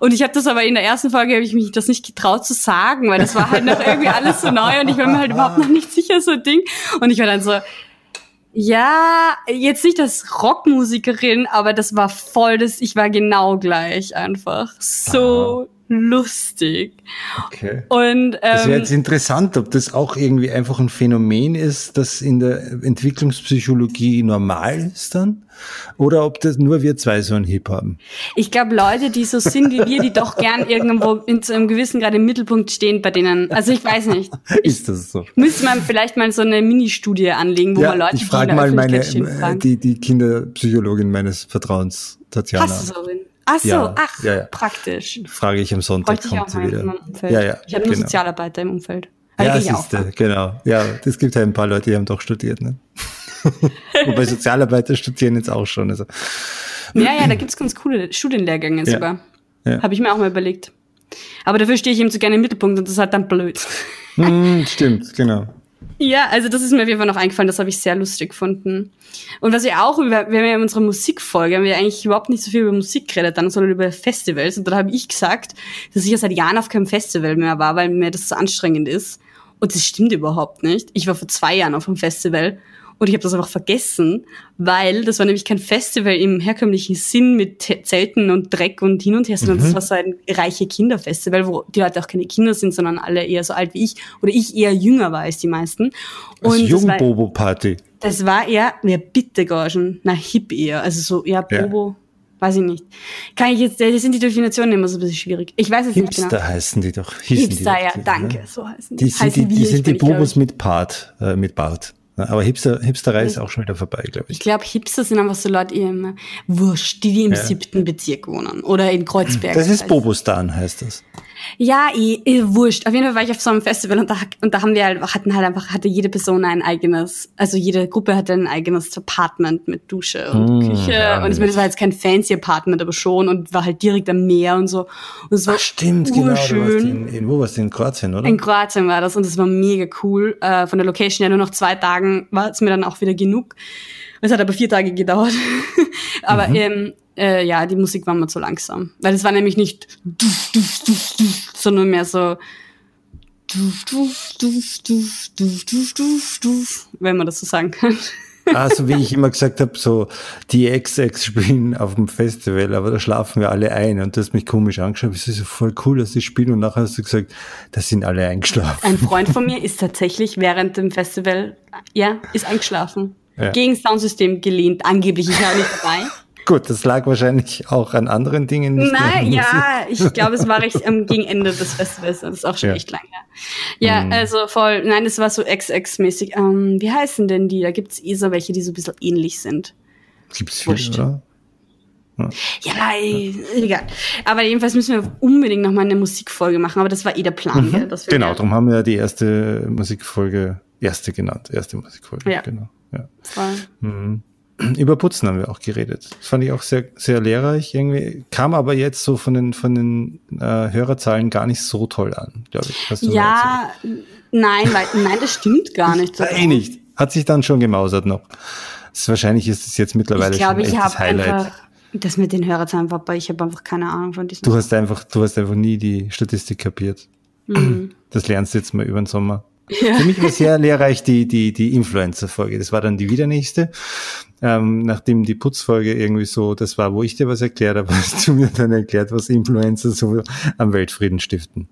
Und ich habe das aber in der ersten Folge habe ich mich das nicht getraut zu sagen, weil das war halt noch irgendwie alles so neu und ich war mir halt überhaupt noch nicht sicher so ein Ding. Und ich war dann so, ja, jetzt nicht als Rockmusikerin, aber das war voll das, ich war genau gleich einfach. So Aha lustig. Okay. Und, ähm, das wäre jetzt interessant, ob das auch irgendwie einfach ein Phänomen ist, das in der Entwicklungspsychologie normal ist dann? Oder ob das nur wir zwei so einen Hip haben? Ich glaube, Leute, die so sind wie wir, die doch gern irgendwo in so einem gewissen gerade im Mittelpunkt stehen bei denen. Also ich weiß nicht. Ich, ist das so? Müsste man vielleicht mal so eine Mini-Studie anlegen, wo ja, man Leute, ich frage mal meine, die, die Kinderpsychologin meines Vertrauens, Tatjana. Einen? Ach so, ja, ach, ja, ja. praktisch. Frage ich am Sonntag, kommt auch sie wieder. Ja, ja, ich habe nur genau. Sozialarbeiter im Umfeld. Also ja, siehste, genau. Ja, es gibt ja ein paar Leute, die haben doch studiert, ne? Wobei Sozialarbeiter studieren jetzt auch schon. Also. Ja, ja, da gibt's ganz coole Studienlehrgänge sogar. Ja. Habe ich mir auch mal überlegt. Aber dafür stehe ich eben so gerne im Mittelpunkt und das ist halt dann blöd. Mm, stimmt, genau. Ja, also das ist mir auf jeden Fall noch eingefallen, das habe ich sehr lustig gefunden. Und was wir auch, über, wir haben ja in unserer Musikfolge, haben wir eigentlich überhaupt nicht so viel über Musik geredet, dann, sondern über Festivals. Und dann habe ich gesagt, dass ich ja seit Jahren auf keinem Festival mehr war, weil mir das so anstrengend ist. Und das stimmt überhaupt nicht. Ich war vor zwei Jahren auf einem Festival und ich habe das einfach vergessen, weil das war nämlich kein Festival im herkömmlichen Sinn mit Zelten und Dreck und hin und her, sondern mhm. das war so ein reiche Kinderfestival, wo die Leute auch keine Kinder sind, sondern alle eher so alt wie ich oder ich eher jünger war als die meisten. Und das Jungbobo-Party. Das war eher, ja bitte Gorschen, na hip eher, also so, ja, Bobo. Weiß ich nicht. Kann ich jetzt, das sind die Definitionen immer so ein bisschen schwierig. Ich weiß es Hipster nicht genau. Hipster heißen die doch. Hipster, die doch, ja, danke, ne? so heißen die. Die sind die, die, sind die Bobos mit Part, äh, mit Bart. Aber Hipster, Hipsterei ist auch schon wieder vorbei, glaube ich. Ich glaube, Hipster sind einfach so Leute, die immer wurscht, die, die im ja. siebten Bezirk wohnen oder in Kreuzberg. Das ist Bobostan, heißt das. Ja, eh, eh, wurscht. Auf jeden Fall war ich auf so einem Festival und da, und da haben wir halt, hatten halt einfach, hatte jede Person ein eigenes, also jede Gruppe hatte ein eigenes Apartment mit Dusche und mmh, Küche. Ja, und ich meine, das war jetzt kein fancy Apartment, aber schon und war halt direkt am Meer und so. Und es war Ach, stimmt, genau. In, in, wo warst du? In Kroatien, oder? In Kroatien war das und es war mega cool. Äh, von der Location ja nur noch zwei Tagen war es mir dann auch wieder genug. Es hat aber vier Tage gedauert. aber mhm. ähm, äh, ja, die Musik war mir zu langsam. Weil es war nämlich nicht duf, duf, duf, duf, sondern mehr so duf, duf, duf, duf, duf, duf, duf, duf, wenn man das so sagen kann. Also wie ich immer gesagt habe, so die XX spielen auf dem Festival, aber da schlafen wir alle ein und du hast mich komisch angeschaut. Es ist voll cool, dass sie spielen und nachher hast du gesagt, da sind alle eingeschlafen. Ein Freund von mir ist tatsächlich während dem Festival, ja, ist eingeschlafen. Ja. Gegen Soundsystem gelehnt, angeblich, ich war nicht dabei. Gut, das lag wahrscheinlich auch an anderen Dingen. Nicht Nein, ja, ich glaube, es war recht ähm, gegen Ende des Festivals. Das ist auch schon ja. echt lange. Ja, mhm. also voll, nein, es war so XX-mäßig. Ähm, wie heißen denn die? Da gibt es eh so welche, die so ein bisschen ähnlich sind. Gibt es viele, oder? Ja, ja egal. Aber jedenfalls müssen wir unbedingt noch mal eine Musikfolge machen, aber das war eh der Plan. Mhm. Ja, genau, darum haben wir ja die erste Musikfolge, erste genannt, erste Musikfolge. Ja. Genau. Ja. Voll. Mhm. Über Putzen haben wir auch geredet. Das fand ich auch sehr, sehr lehrreich irgendwie. Kam aber jetzt so von den, von den äh, Hörerzahlen gar nicht so toll an, glaube ich. ja, nein, weil, nein, das stimmt gar nicht. So eh nicht. Hat sich dann schon gemausert noch. Das, wahrscheinlich ist es jetzt mittlerweile ich glaub, schon ich hab Highlight. Einfach, das mit den Hörerzahlen war, ich habe einfach keine Ahnung von diesem. Du hast einfach, du hast einfach nie die Statistik kapiert. Mhm. Das lernst du jetzt mal über den Sommer. Ja. Für mich war sehr lehrreich die, die, die Influencer-Folge. Das war dann die wieder nächste. Ähm, nachdem die Putzfolge irgendwie so, das war, wo ich dir was erklärt habe, hast du mir dann erklärt, was Influencer so am Weltfrieden stiften.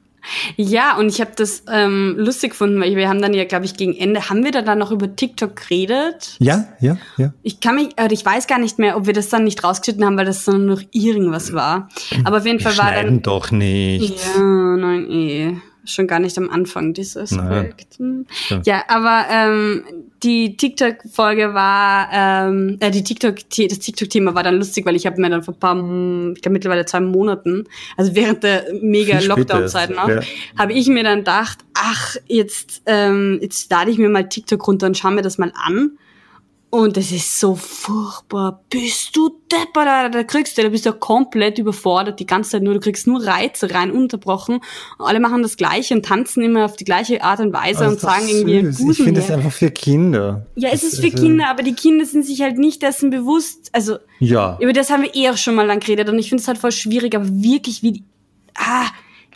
Ja, und ich habe das ähm, lustig gefunden, weil wir haben dann ja, glaube ich, gegen Ende, haben wir da dann noch über TikTok geredet? Ja, ja, ja. Ich kann mich, äh, ich weiß gar nicht mehr, ob wir das dann nicht rausgeschnitten haben, weil das dann noch irgendwas war. Aber auf jeden wir Fall war dann. doch nicht. Ja, nein, eh schon gar nicht am Anfang dieses Projekt. Ja, aber ähm, die TikTok-Folge war, ähm, äh, die TikTok, das TikTok-Thema war dann lustig, weil ich habe mir dann vor ein paar, ich glaube mittlerweile zwei Monaten, also während der mega Lockdown-Zeit noch, ja. habe ich mir dann gedacht, ach, jetzt, ähm, jetzt lade ich mir mal TikTok runter und schaue mir das mal an. Und das ist so furchtbar. Bist du depper, da kriegst du, da bist du komplett überfordert die ganze Zeit nur. Du kriegst nur Reize rein, unterbrochen. Und alle machen das Gleiche und tanzen immer auf die gleiche Art und Weise also und sagen irgendwie Busen Ich finde es einfach für Kinder. Ja, es ist für also Kinder, aber die Kinder sind sich halt nicht dessen bewusst. Also, ja. über das haben wir eh auch schon mal lang geredet und ich finde es halt voll schwierig, aber wirklich wie, die, ah,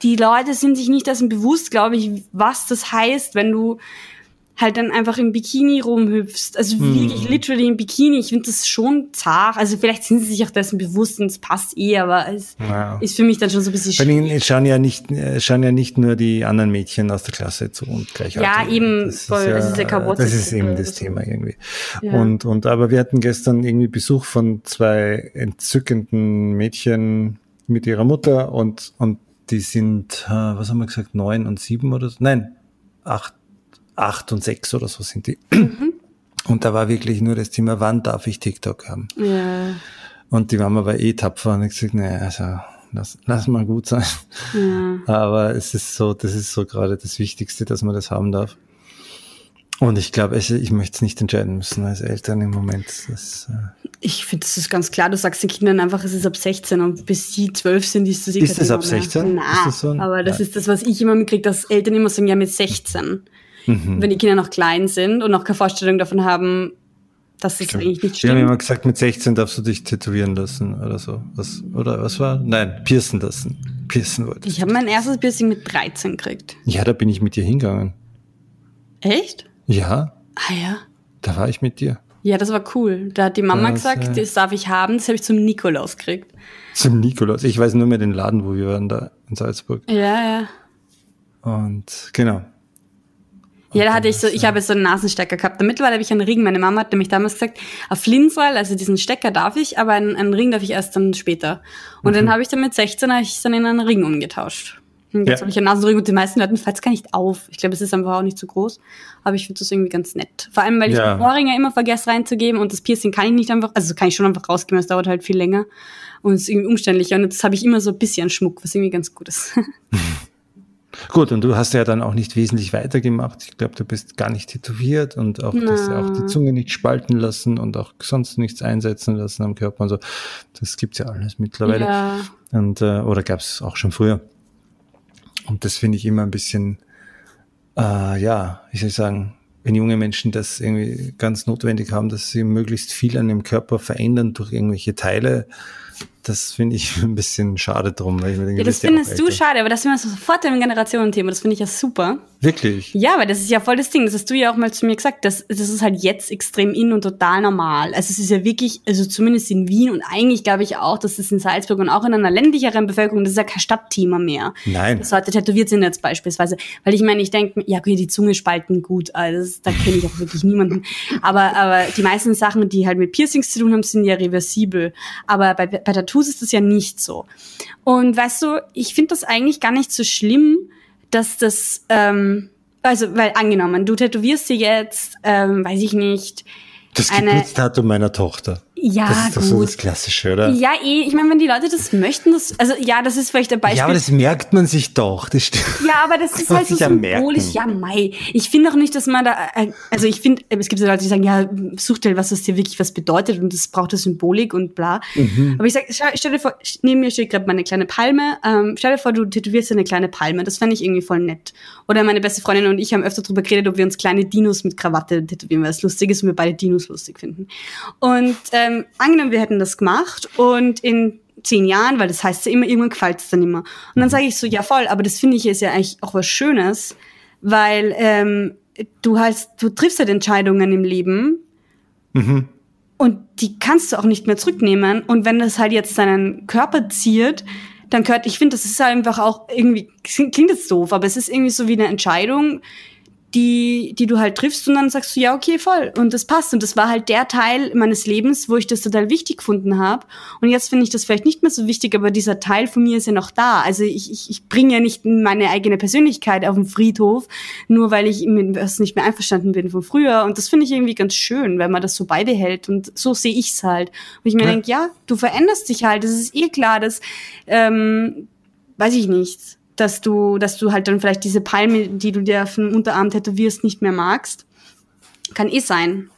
die Leute sind sich nicht dessen bewusst, glaube ich, was das heißt, wenn du halt dann einfach im Bikini rumhüpfst. Also hm. wirklich literally im Bikini. Ich finde das schon zart. Also vielleicht sind sie sich auch dessen bewusst und es passt eh, aber es ja. ist für mich dann schon so ein bisschen schwierig. Es schauen ja nicht, äh, schauen ja nicht nur die anderen Mädchen aus der Klasse zu und gleich Ja, eben, das voll, ist ja, das ist ja kaputt. Das ist eben das Thema irgendwie. Ja. Und, und, aber wir hatten gestern irgendwie Besuch von zwei entzückenden Mädchen mit ihrer Mutter und, und die sind, äh, was haben wir gesagt, neun und sieben oder so? Nein, acht acht und sechs oder so sind die. Mhm. Und da war wirklich nur das Thema, wann darf ich TikTok haben? Ja. Und die waren aber eh tapfer und ich gesagt, naja, also lass, lass mal gut sein. Ja. Aber es ist so, das ist so gerade das Wichtigste, dass man das haben darf. Und ich glaube, ich, ich möchte es nicht entscheiden müssen als Eltern im Moment. Das, äh ich finde, das ist ganz klar. Du sagst den Kindern einfach, es ist ab 16 und bis sie 12 sind, ist das eh Ist das ab 16? Nein, so aber das Nein. ist das, was ich immer mitkriege, dass Eltern immer sagen, ja, mit 16. Mhm. Wenn die Kinder noch klein sind und noch keine Vorstellung davon haben, dass das Stimmt. eigentlich nicht stimmt. Wir haben immer gesagt, mit 16 darfst du dich tätowieren lassen oder so. Was, oder was war? Nein, piercen lassen. Piercen wollte ich. habe mein erstes Piercing mit 13 gekriegt. Ja, da bin ich mit dir hingegangen. Echt? Ja. Ah ja. Da war ich mit dir. Ja, das war cool. Da hat die Mama das, gesagt, äh, das darf ich haben, das habe ich zum Nikolaus gekriegt. Zum Nikolaus? Ich weiß nur mehr den Laden, wo wir waren, da in Salzburg. Ja, ja. Und genau, ja, da hatte ich so, ich habe so einen Nasenstecker gehabt. Mittlerweile habe ich einen Ring. Meine Mama hat nämlich damals gesagt, auf Linsenfall, also diesen Stecker darf ich, aber einen, einen Ring darf ich erst dann später. Und mhm. dann habe ich dann mit 16 habe ich dann in einen Ring umgetauscht. Und jetzt ja. habe ich einen Nasenring und die meisten Leuten fällt es gar nicht auf. Ich glaube, es ist einfach auch nicht zu groß. Aber ich finde das irgendwie ganz nett. Vor allem, weil ich ja. Ohrringe immer vergesse reinzugeben und das Piercing kann ich nicht einfach, also kann ich schon einfach rausgeben, es dauert halt viel länger. Und es ist irgendwie umständlicher. Und jetzt habe ich immer so ein bisschen Schmuck, was irgendwie ganz gut ist. Gut, und du hast ja dann auch nicht wesentlich weitergemacht. Ich glaube, du bist gar nicht tätowiert und auch, dass ja auch die Zunge nicht spalten lassen und auch sonst nichts einsetzen lassen am Körper und so. Das gibt's ja alles mittlerweile. Ja. Und, äh, oder gab's auch schon früher. Und das finde ich immer ein bisschen, äh, ja, wie soll ich sagen, wenn junge Menschen das irgendwie ganz notwendig haben, dass sie möglichst viel an dem Körper verändern durch irgendwelche Teile, das finde ich ein bisschen schade drum. Weil ich mir denke, ja, das findest du schade, aber das sind wir sofort im Generationenthema. Das finde ich ja super. Wirklich? Ja, weil das ist ja voll das Ding. Das hast du ja auch mal zu mir gesagt. Das, das ist halt jetzt extrem in und total normal. Also es ist ja wirklich, also zumindest in Wien und eigentlich glaube ich auch, dass es in Salzburg und auch in einer ländlicheren Bevölkerung, das ist ja kein Stadtthema mehr. Nein. Das Leute tätowiert sind jetzt beispielsweise. Weil ich meine, ich denke, ja, okay, die Zunge spalten gut. Also da kenne ich auch wirklich niemanden. Aber, aber die meisten Sachen, die halt mit Piercings zu tun haben, sind ja reversibel. Aber bei, bei Tattoos ist das ja nicht so. Und weißt du, ich finde das eigentlich gar nicht so schlimm, dass das, ähm, also, weil angenommen, du tätowierst sie jetzt, ähm, weiß ich nicht, das Geburtstatum meiner Tochter. Ja, das ist doch gut. so das Klassische, oder? Ja, eh. Ich meine, wenn die Leute das möchten, das, also ja, das ist vielleicht ein Beispiel. Ja, aber das merkt man sich doch. Das stimmt. Ja, aber das ist halt so symbolisch. Ja, Mai. Ich finde auch nicht, dass man da, äh, also ich finde, es gibt so Leute, die sagen, ja, such dir was, was dir wirklich was bedeutet und das braucht eine Symbolik und bla. Mhm. Aber ich sag, stell dir vor, neben mir steht gerade meine kleine Palme. Ähm, stell dir vor, du tätowierst eine kleine Palme. Das fände ich irgendwie voll nett. Oder meine beste Freundin und ich haben öfter drüber geredet, ob wir uns kleine Dinos mit Krawatte tätowieren, weil es lustig ist und wir beide Dinos lustig finden. Und ähm, angenommen, wir hätten das gemacht und in zehn Jahren, weil das heißt ja immer, irgendwann gefällt es dann immer. Und dann sage ich so, ja voll, aber das finde ich ist ja eigentlich auch was Schönes, weil ähm, du halt, du triffst halt Entscheidungen im Leben Mhm. und die kannst du auch nicht mehr zurücknehmen. Und wenn das halt jetzt deinen Körper ziert, dann gehört, ich finde, das ist halt einfach auch irgendwie, klingt jetzt doof, aber es ist irgendwie so wie eine Entscheidung, die, die du halt triffst und dann sagst du, ja, okay, voll. Und das passt. Und das war halt der Teil meines Lebens, wo ich das total wichtig gefunden habe. Und jetzt finde ich das vielleicht nicht mehr so wichtig, aber dieser Teil von mir ist ja noch da. Also ich, ich, ich bringe ja nicht meine eigene Persönlichkeit auf den Friedhof, nur weil ich mit was nicht mehr einverstanden bin von früher. Und das finde ich irgendwie ganz schön, wenn man das so beibehält. Und so sehe ich's halt. Und ich mir Ja. denk, ja, du veränderst dich halt. Das ist eh klar, dass, ähm, weiß ich nicht, dass du, dass du halt dann vielleicht diese Palme, die du dir auf den Unterarm tätowierst, nicht mehr magst. Kann eh sein.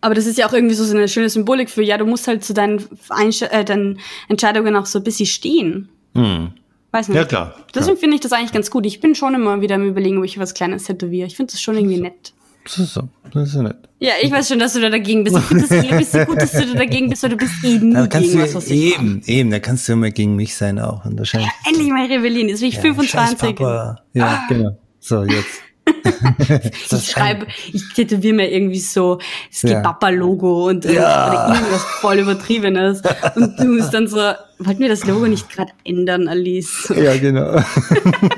Aber das ist ja auch irgendwie so eine schöne Symbolik für, ja, du musst halt zu deinen, Einsch äh, deinen Entscheidungen auch so ein bisschen stehen. Hm. Weiß nicht. Ja, klar. Deswegen finde ich das eigentlich ganz gut. Ich bin schon immer wieder am überlegen, ob ich was Kleines tätowiere. Ich finde das schon irgendwie nett. Das ist so. Das ist ja nett. Ja, ich weiß schon, dass du da dagegen bist. Ich finde das eh ein bisschen gut, dass du da dagegen bist, weil du bist nie Da kannst gegen du was, ich mache. eben, eben, da kannst du immer gegen mich sein auch. Und wahrscheinlich. Endlich mal rebellieren. Jetzt bin ich Ja, 25. scheiß Papa. Ja, genau. So, jetzt. Ich schreibe, ich tätowiere mir irgendwie so das Ja. Papa-Logo und äh, Ja. oder irgendwas voll übertriebenes. Und du musst dann so, wollten wir das Logo nicht gerade ändern, Alice? Ja, genau.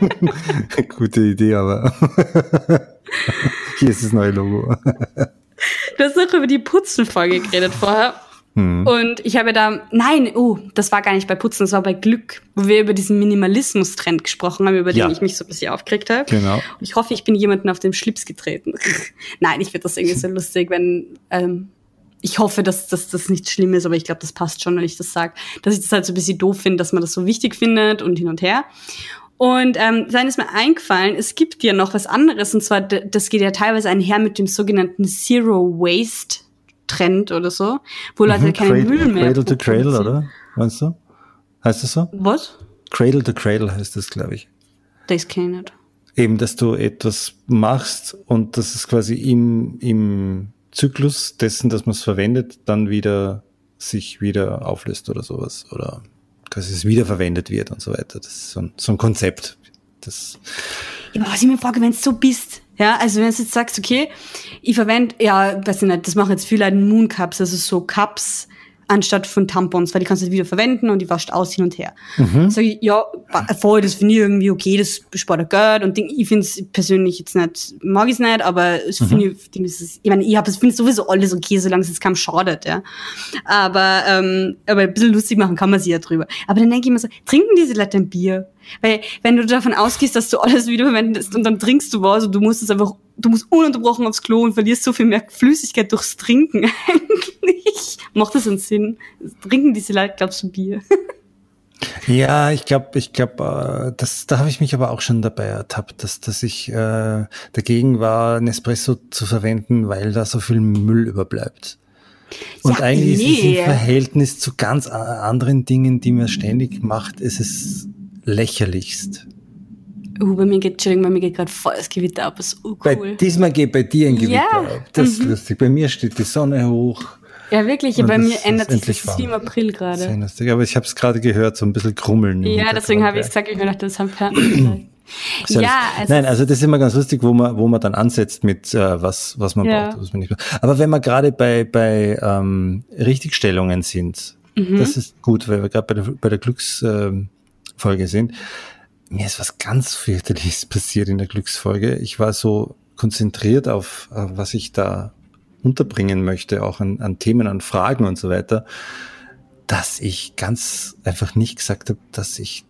Gute Idee, aber hier ist das neue Logo. Du hast auch über die Putzen-Folge geredet vorher. Hm. Und ich habe da, nein, oh, das war gar nicht bei Putzen, das war bei Glück, wo wir über diesen Minimalismus-Trend gesprochen haben, über Ja. den ich mich so ein bisschen aufgeregt habe. Genau. Und ich hoffe, ich bin jemanden auf den Schlips getreten. nein, ich finde das irgendwie so lustig, wenn, ähm, ich hoffe, dass, dass das nicht schlimm ist, aber ich glaube, das passt schon, wenn ich das sage, dass ich das halt so ein bisschen doof finde, dass man das so wichtig findet und hin und her. Und ähm, dann ist mir eingefallen, es gibt ja noch was anderes, und zwar, das geht ja teilweise einher mit dem sogenannten Zero Waste Trend oder so, wo Leute keinen Müll mehr Cradle to Cradle, oder? Meinst du? Heißt das so? Was? Cradle to Cradle heißt das, glaube ich. Das kenn ich nicht. Eben, dass du etwas machst und dass es quasi im, im Zyklus dessen, dass man es verwendet, dann wieder sich wieder auflöst oder sowas. Oder quasi es wiederverwendet wird und so weiter. Das ist so ein, so ein Konzept. Das, was ich mir frage, wenn du so bist, ja, also wenn du jetzt sagst, okay, ich verwende, ja, weiß ich nicht, das machen jetzt viele Leute Moon Cups, also so Cups anstatt von Tampons, weil die kannst du wieder verwenden und die wascht aus hin und her. Sag ich, ja, voll, das finde ich irgendwie okay, das spart ja Geld und Ding, ich finde es persönlich jetzt nicht, mag ich es nicht, aber es finde ich, ich meine, ich habe es finde sowieso alles okay, solange es jetzt kaum schadet, ja. Aber, ähm, aber ein bisschen lustig machen kann man sich ja drüber. Aber dann denke ich mir so, trinken diese Leute ein Bier? Weil, wenn du davon ausgehst, dass du alles wiederverwendest und dann trinkst du was und du musst es einfach, du musst ununterbrochen aufs Klo und verlierst so viel mehr Flüssigkeit durchs Trinken eigentlich. Macht das einen Sinn? Trinken diese Leute, glaubst du, Bier? ja, ich glaube, ich glaube, äh, das, da habe ich mich aber auch schon dabei ertappt, dass, dass ich äh, dagegen war, Nespresso zu verwenden, weil da so viel Müll überbleibt. Und Ja, eigentlich ist es nee. im Verhältnis zu ganz anderen Dingen, die man ständig macht, ist es lächerlichst. Uh, bei mir geht, Entschuldigung, bei mir geht gerade voll das Gewitter ab, das ist uh, Bei, cool. diesmal geht bei dir ein Gewitter Ja. ab. Das ist lustig. Bei mir steht die Sonne hoch Ja, wirklich. Bei mir ändert sich das wie im April gerade. Aber ich habe es gerade gehört, so ein bisschen krummeln. Ja, deswegen habe ich es gesagt, ich mir gedacht, das haben Partner ja, also nein, also das ist immer ganz lustig, wo man, wo man dann ansetzt mit äh, was, was man ja. braucht, was man nicht braucht. Aber wenn wir gerade bei, bei ähm, Richtigstellungen sind, mhm. das ist gut, weil wir gerade bei der, bei der Glücksfolge ähm, sind. Mir ist was ganz fürchterliches passiert in der Glücksfolge. Ich war so konzentriert auf, äh, was ich da unterbringen möchte, auch an, an Themen, an Fragen und so weiter, dass ich ganz einfach nicht gesagt habe, dass ich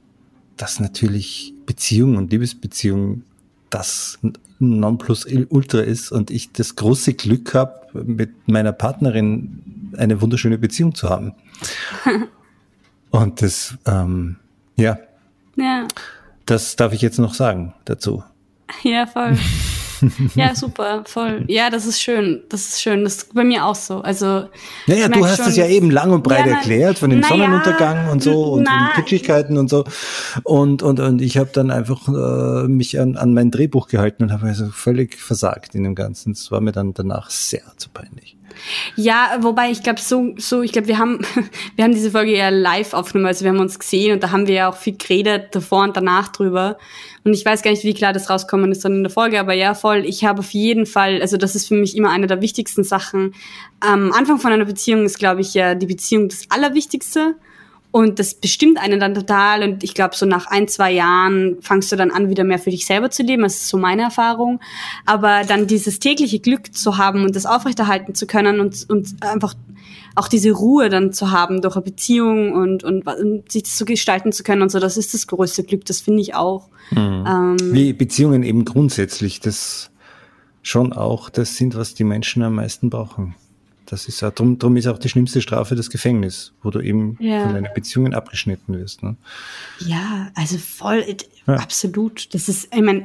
dass natürlich Beziehung und Liebesbeziehung das Nonplusultra ist und ich das große Glück habe, mit meiner Partnerin eine wunderschöne Beziehung zu haben. und das, ähm, ja. Ja. Das darf ich jetzt noch sagen dazu. Ja, voll. ja, super, voll. Ja, das ist schön. Das ist schön. Das ist bei mir auch so. Also. Naja, du hast es ja eben lang und breit ja, erklärt von dem na, Sonnenuntergang und so und na, den Kitschigkeiten und so. Und, und, und ich habe dann einfach äh, mich an, an mein Drehbuch gehalten und habe also völlig versagt in dem Ganzen. Es war mir dann danach sehr zu peinlich. Ja, wobei ich glaube so, so, ich glaube, wir haben, wir haben diese Folge ja live aufgenommen, also wir haben uns gesehen und da haben wir ja auch viel geredet davor und danach drüber. Und ich weiß gar nicht, wie klar das rauskommen ist dann in der Folge, aber ja, voll, ich habe auf jeden Fall, also das ist für mich immer eine der wichtigsten Sachen. Am Anfang von einer Beziehung ist, glaube ich, ja die Beziehung das Allerwichtigste. Und das bestimmt einen dann total. Und ich glaube, so nach ein, zwei Jahren fangst du dann an, wieder mehr für dich selber zu leben. Das ist so meine Erfahrung. Aber dann dieses tägliche Glück zu haben und das aufrechterhalten zu können und, und einfach auch diese Ruhe dann zu haben durch eine Beziehung und, und, und sich das so gestalten zu können und so, das ist das größte Glück, das finde ich auch. Mhm. Ähm, Wie Beziehungen eben grundsätzlich, das schon auch das sind, was die Menschen am meisten brauchen. Das ist ja, drum, drum ist auch die schlimmste Strafe das Gefängnis, wo du eben ja. von deinen Beziehungen abgeschnitten wirst. Ne? Ja, also voll, ja. absolut. Das ist, ich meine,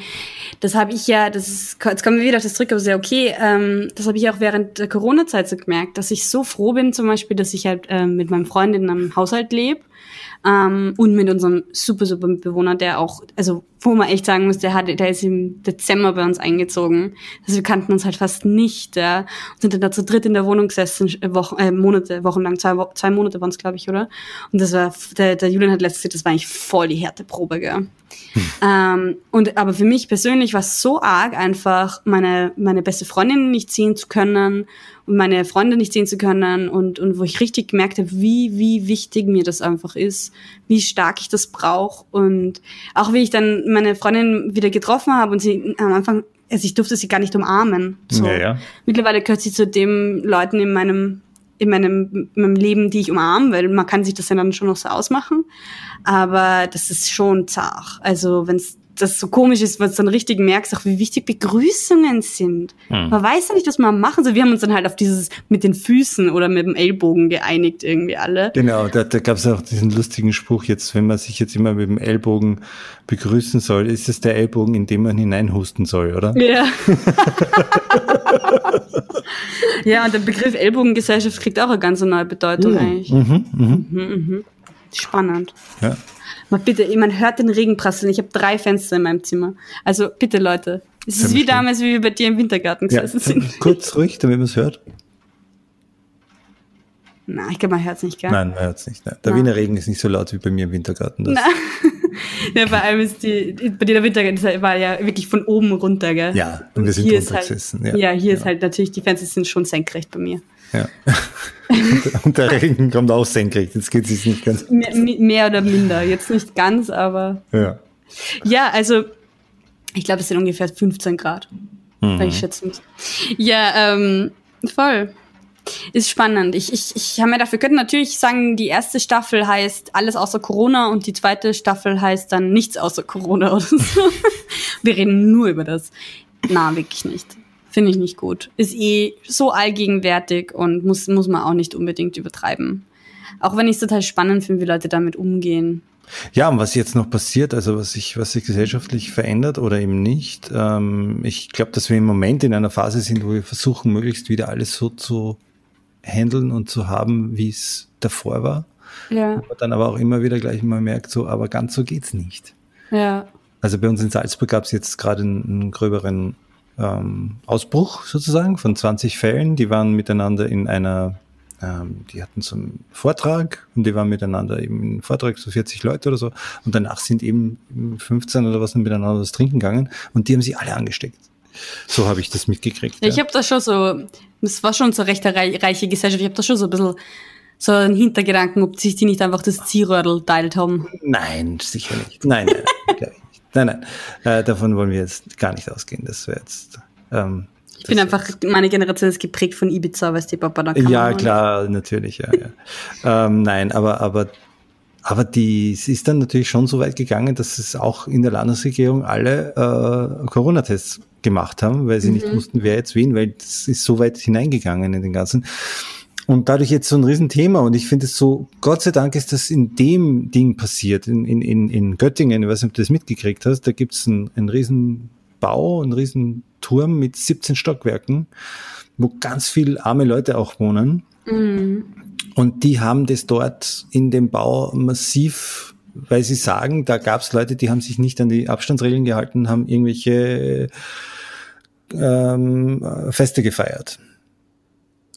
das habe ich ja, das ist, jetzt kommen wir wieder auf das zurück, aber sehr okay. Ähm, das habe ich auch während der Corona-Zeit so gemerkt, dass ich so froh bin, zum Beispiel, dass ich halt äh, mit meinem Freund in einem Haushalt lebe ähm, und mit unserem super, super Mitbewohner, der auch, also wo man echt sagen muss, der, hat, der ist im Dezember bei uns eingezogen. Also wir kannten uns halt fast nicht. Ja, und sind dann da zu dritt in der Wohnung gesessen, äh, Wochen, äh, Monate, wochenlang, zwei, zwei Monate waren es, glaube ich, oder? Und das war, der, der Julian hat letztes gesagt, das war eigentlich voll die Härteprobe, gell? Hm. Ähm, und aber für mich persönlich war es so arg, einfach meine, meine beste Freundin nicht sehen zu können meine Freunde nicht sehen zu können und, und wo ich richtig gemerkt habe, wie, wie wichtig mir das einfach ist, wie stark ich das brauche und auch wie ich dann meine Freundin wieder getroffen habe und sie am Anfang, also ich durfte sie gar nicht umarmen. So. Ja, ja. Mittlerweile gehört sie zu den Leuten in meinem in meinem, in meinem Leben, die ich umarme, weil man kann sich das ja dann schon noch so ausmachen. Aber das ist schon zart. Also wenn es das so komisch ist, weil du dann richtig merkst, auch wie wichtig Begrüßungen sind. Hm. Man weiß ja nicht, was man machen soll. Wir haben uns dann halt auf dieses mit den Füßen oder mit dem Ellbogen geeinigt, irgendwie alle. Genau, da, da gab es auch diesen lustigen Spruch jetzt, wenn man sich jetzt immer mit dem Ellbogen begrüßen soll, ist es der Ellbogen, in dem man hineinhusten soll, oder? Ja. ja, und der Begriff Ellbogengesellschaft kriegt auch eine ganz neue Bedeutung ja. eigentlich. Mhm, mhm. Mhm, mhm. Spannend. Ja. Mal bitte, man hört den Regen prasseln. Ich habe drei Fenster in meinem Zimmer. Also bitte, Leute. Es ist wie damals, wie wir bei dir im Wintergarten gesessen ja, sind. Kurz ruhig, damit man es hört. Na, ich glaube, man hört es nicht, gell? Nein, man hört es nicht. Nein. Der Na. Wiener Regen ist nicht so laut wie bei mir im Wintergarten. Das. ja, vor allem ist die, bei dir der Wintergarten war ja wirklich von oben runter, gell? Ja, und wir sind hier drunter halt, gesessen. Ja, ja hier ja. ist halt natürlich, die Fenster sind schon senkrecht bei mir. Ja. und der Regen kommt auch senkrecht. Jetzt geht es nicht ganz. Mehr, mehr, oder minder. Jetzt nicht ganz, aber. Ja. Ja, also ich glaube, es sind ungefähr 15 Grad, mhm. wenn ich schätzen muss. Ja, ähm, voll. Ist spannend. Ich, ich, ich habe mir dafür können natürlich sagen, die erste Staffel heißt alles außer Corona und die zweite Staffel heißt dann nichts außer Corona oder so. Wir reden nur über das. Na, wirklich nicht. Finde ich nicht gut. Ist eh so allgegenwärtig und muss, muss man auch nicht unbedingt übertreiben. Auch wenn ich es total spannend finde, wie Leute damit umgehen. Ja, und was jetzt noch passiert, also was sich, was sich gesellschaftlich verändert oder eben nicht. Ähm, ich glaube, dass wir im Moment in einer Phase sind, wo wir versuchen, möglichst wieder alles so zu handeln und zu haben, wie es davor war. Ja. Man dann aber auch immer wieder gleich mal merkt, so, aber ganz so geht's nicht. Ja. Also bei uns in Salzburg gab es jetzt gerade einen, einen gröberen ähm, Ausbruch sozusagen von 20 Fällen. Die waren miteinander in einer ähm, die hatten so einen Vortrag und die waren miteinander eben in Vortrag, so 40 Leute oder so. Und danach sind eben 15 oder was miteinander was trinken gegangen und die haben sie alle angesteckt. So habe ich das mitgekriegt. Ja, ich habe das schon so, das war schon so recht eine reiche Gesellschaft. Ich habe da schon so ein bisschen so einen Hintergedanken, ob sich die nicht einfach das Zielrödel teilt haben. Nein, sicher nicht. Nein, nein, nein, nein. Äh, davon wollen wir jetzt gar nicht ausgehen. Das wäre jetzt. Ähm, ich bin einfach, meine Generation ist geprägt von Ibiza, weißt du, Papa, da kann Ja, klar, natürlich, ja, ja. ähm, nein, aber, aber, aber die, es ist dann natürlich schon so weit gegangen, dass es auch in der Landesregierung alle äh, Corona-Tests gemacht haben, weil sie mhm. nicht wussten, wer jetzt wen, weil es ist so weit hineingegangen in den ganzen. Und dadurch jetzt so ein Riesenthema. Und ich finde es so, Gott sei Dank ist das in dem Ding passiert, in, in, in Göttingen, ich weiß nicht, ob du das mitgekriegt hast, da gibt's ein, ein Riesenbau, ein Riesenturm mit 17 Stockwerken, wo ganz viele arme Leute auch wohnen. Mhm. Und die haben das dort in dem Bau massiv, weil sie sagen, da gab's Leute, die haben sich nicht an die Abstandsregeln gehalten, haben irgendwelche ähm, Feste gefeiert.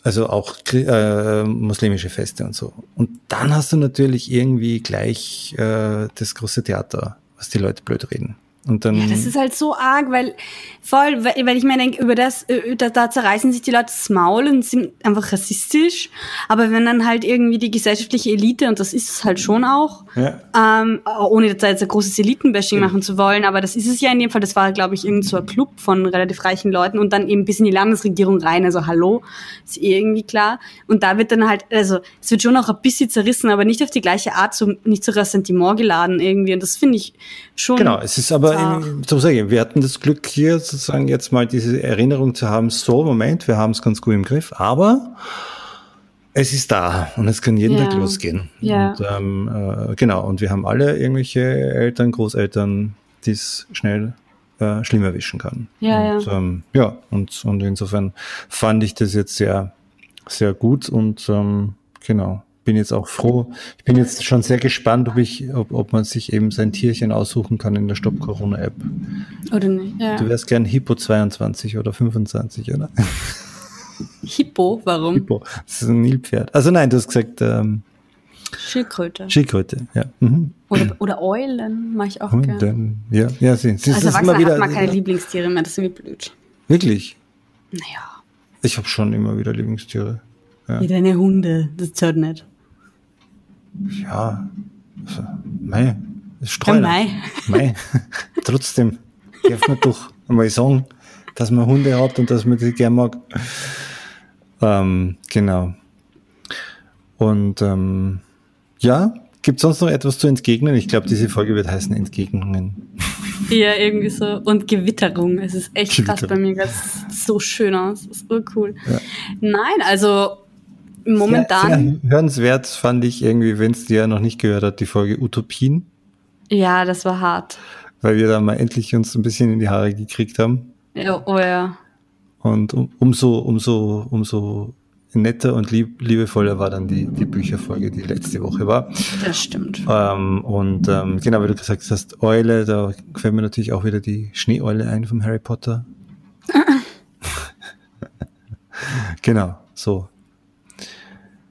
Also auch äh, muslimische Feste und so. Und dann hast du natürlich irgendwie gleich äh, das große Theater, was die Leute blöd reden. Und dann ja, das ist halt so arg, weil voll, weil, weil ich mir denke, über das, äh, da, da zerreißen sich die Leute das Maul und sind einfach rassistisch. Aber wenn dann halt irgendwie die gesellschaftliche Elite, und das ist es halt schon auch, ja. ähm, ohne da jetzt ein großes Elitenbashing ja. machen zu wollen, aber das ist es ja in dem Fall, das war, glaube ich, irgend so ein Club von relativ reichen Leuten und dann eben bis in die Landesregierung rein, also hallo, ist eh irgendwie klar. Und da wird dann halt, also es wird schon auch ein bisschen zerrissen, aber nicht auf die gleiche Art, so, nicht zu Ressentiment geladen irgendwie. Und das finde ich schon. Genau, es ist aber aber in, so sage ich, wir hatten das Glück hier sozusagen jetzt mal diese Erinnerung zu haben, so Moment, wir haben es ganz gut im Griff, aber es ist da und es kann jeden ja. Tag losgehen. Ja. Und, ähm, äh, genau, und wir haben alle irgendwelche Eltern, Großeltern, die es schnell äh, schlimm erwischen kann. Ja, und, ja. Ähm, ja, und, und insofern fand ich das jetzt sehr, sehr gut und ähm, genau bin jetzt auch froh. Ich bin jetzt schon sehr gespannt, ob ich, ob, ob man sich eben sein Tierchen aussuchen kann in der Stop Corona App. Oder nicht? Ja. Du wärst gern Hippo 22 oder 25, oder? Hippo, warum? Hippo. Das ist ein Nilpferd. Also nein, du hast gesagt, ähm, Schildkröte. Schildkröte, ja. Mhm. Oder, oder Eulen mache ich auch gerne. Ja, ja, sie. sie also Erwachsene wieder, hat man keine Lieblingstiere mehr, das ist irgendwie blöd. Wirklich? Naja. Ich habe schon immer wieder Lieblingstiere. Ja. Wie deine Hunde, das zählt nicht. Ja, also, mei, Streuner. Ja, mei. mei. Trotzdem, darf man doch einmal sagen, dass man Hunde hat und dass man die gern mag. Ähm, genau. Und ähm, ja, gibt sonst noch etwas zu entgegnen? Ich glaube, diese Folge wird heißen Entgegnungen. Ja, irgendwie so. Und Gewitterung. Es ist echt krass bei mir. Das sieht so schön aus. Das ist urcool. Ja. Nein, also momentan. Sehr, hörenswert fand ich irgendwie, wenn es dir noch nicht gehört hat, die Folge Utopien. Ja, das war hart. Weil wir da mal endlich uns ein bisschen in die Haare gekriegt haben. Ja, oh ja. Und um, umso, umso, umso netter und lieb, liebevoller war dann die, die Bücherfolge, die letzte Woche war. Das stimmt. Ähm, und ähm, genau, wie du gesagt hast, Eule, da fällt mir natürlich auch wieder die Schneeeule ein vom Harry Potter. genau, so.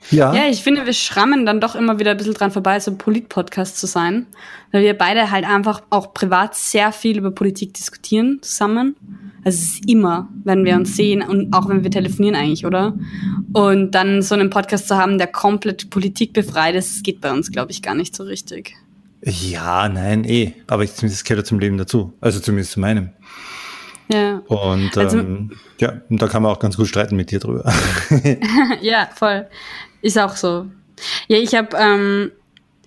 Ja. Ja, ich finde, wir schrammen dann doch immer wieder ein bisschen dran vorbei, so ein Polit-Podcast zu sein. Weil wir beide halt einfach auch privat sehr viel über Politik diskutieren zusammen. Also es ist immer, wenn wir uns sehen und auch wenn wir telefonieren eigentlich, oder? Und dann so einen Podcast zu haben, der komplett politikbefreit ist, das geht bei uns, glaube ich, gar nicht so richtig. Ja, nein, eh. Aber ich, das gehört zum Leben dazu. Also zumindest zu meinem. Ja. Und also, ähm, ja, und da kann man auch ganz gut streiten mit dir drüber. ja, voll. Ist auch so. Ja, ich habe, ähm,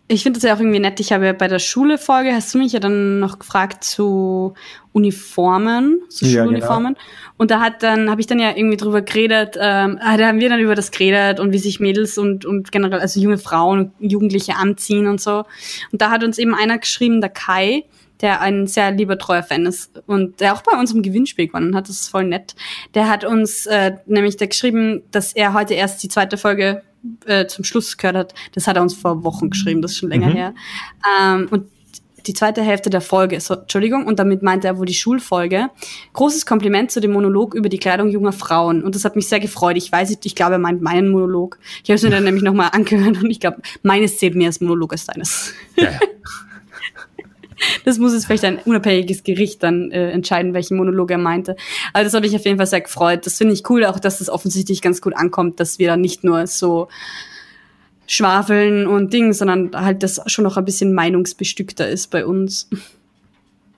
ich finde das ja auch irgendwie nett. Ich habe ja bei der Schule-Folge, hast du mich ja dann noch gefragt zu Uniformen, zu ja, Schuluniformen. Genau. Und da hat dann, habe ich dann ja irgendwie drüber geredet, ähm, ah, da haben wir dann über das geredet und wie sich Mädels und, und generell, also junge Frauen und Jugendliche anziehen und so. Und da hat uns eben einer geschrieben, der Kai, der ein sehr lieber treuer Fan ist und der auch bei uns im Gewinnspiel gewonnen hat, das ist voll nett. Der hat uns äh, nämlich da geschrieben, dass er heute erst die zweite Folge äh, zum Schluss gehört hat, das hat er uns vor Wochen geschrieben, das ist schon länger mhm. her. Ähm, und die zweite Hälfte der Folge, so, Entschuldigung, und damit meinte er wohl die Schulfolge. Großes Kompliment zu dem Monolog über die Kleidung junger Frauen. Und das hat mich sehr gefreut. Ich weiß nicht, ich glaube, er meint meinen Monolog. Ich habe es mir dann nämlich nochmal angehört und ich glaube, meines zählt mehr als Monolog als deines. Ja, ja. Das muss jetzt vielleicht ein unabhängiges Gericht dann äh, entscheiden, welchen Monolog er meinte. Also das hat mich auf jeden Fall sehr gefreut. Das finde ich cool, auch dass das offensichtlich ganz gut ankommt, dass wir dann nicht nur so schwafeln und Ding, sondern halt das schon noch ein bisschen meinungsbestückter ist bei uns.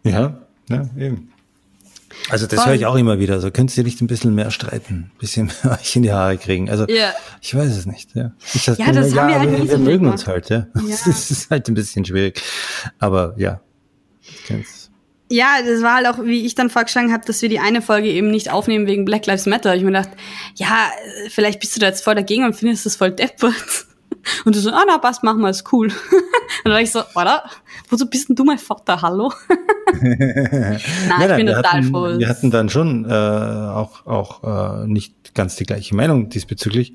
Ja, ja, eben. Also das höre ich auch immer wieder. Also könntest du nicht ein bisschen mehr streiten, ein bisschen mehr euch in die Haare kriegen. Also yeah. ich weiß es nicht. Ja, ich das ja, das haben ja, wir halt wir mögen uns halt. Ja, ja. das ist halt ein bisschen schwierig. Aber ja, kenn's. Ja, das war halt auch, wie ich dann vorgeschlagen habe, dass wir die eine Folge eben nicht aufnehmen wegen Black Lives Matter. Ich mir gedacht, ja, vielleicht bist du da jetzt voll dagegen und findest das voll deppert. Und du so, ah, na, passt, machen wir, ist cool. und dann war ich so, oder? Wozu bist denn du mein Vater? Hallo? nein, nein, ich bin total hatten, froh. Wir hatten dann schon äh, auch, auch äh, nicht ganz die gleiche Meinung diesbezüglich.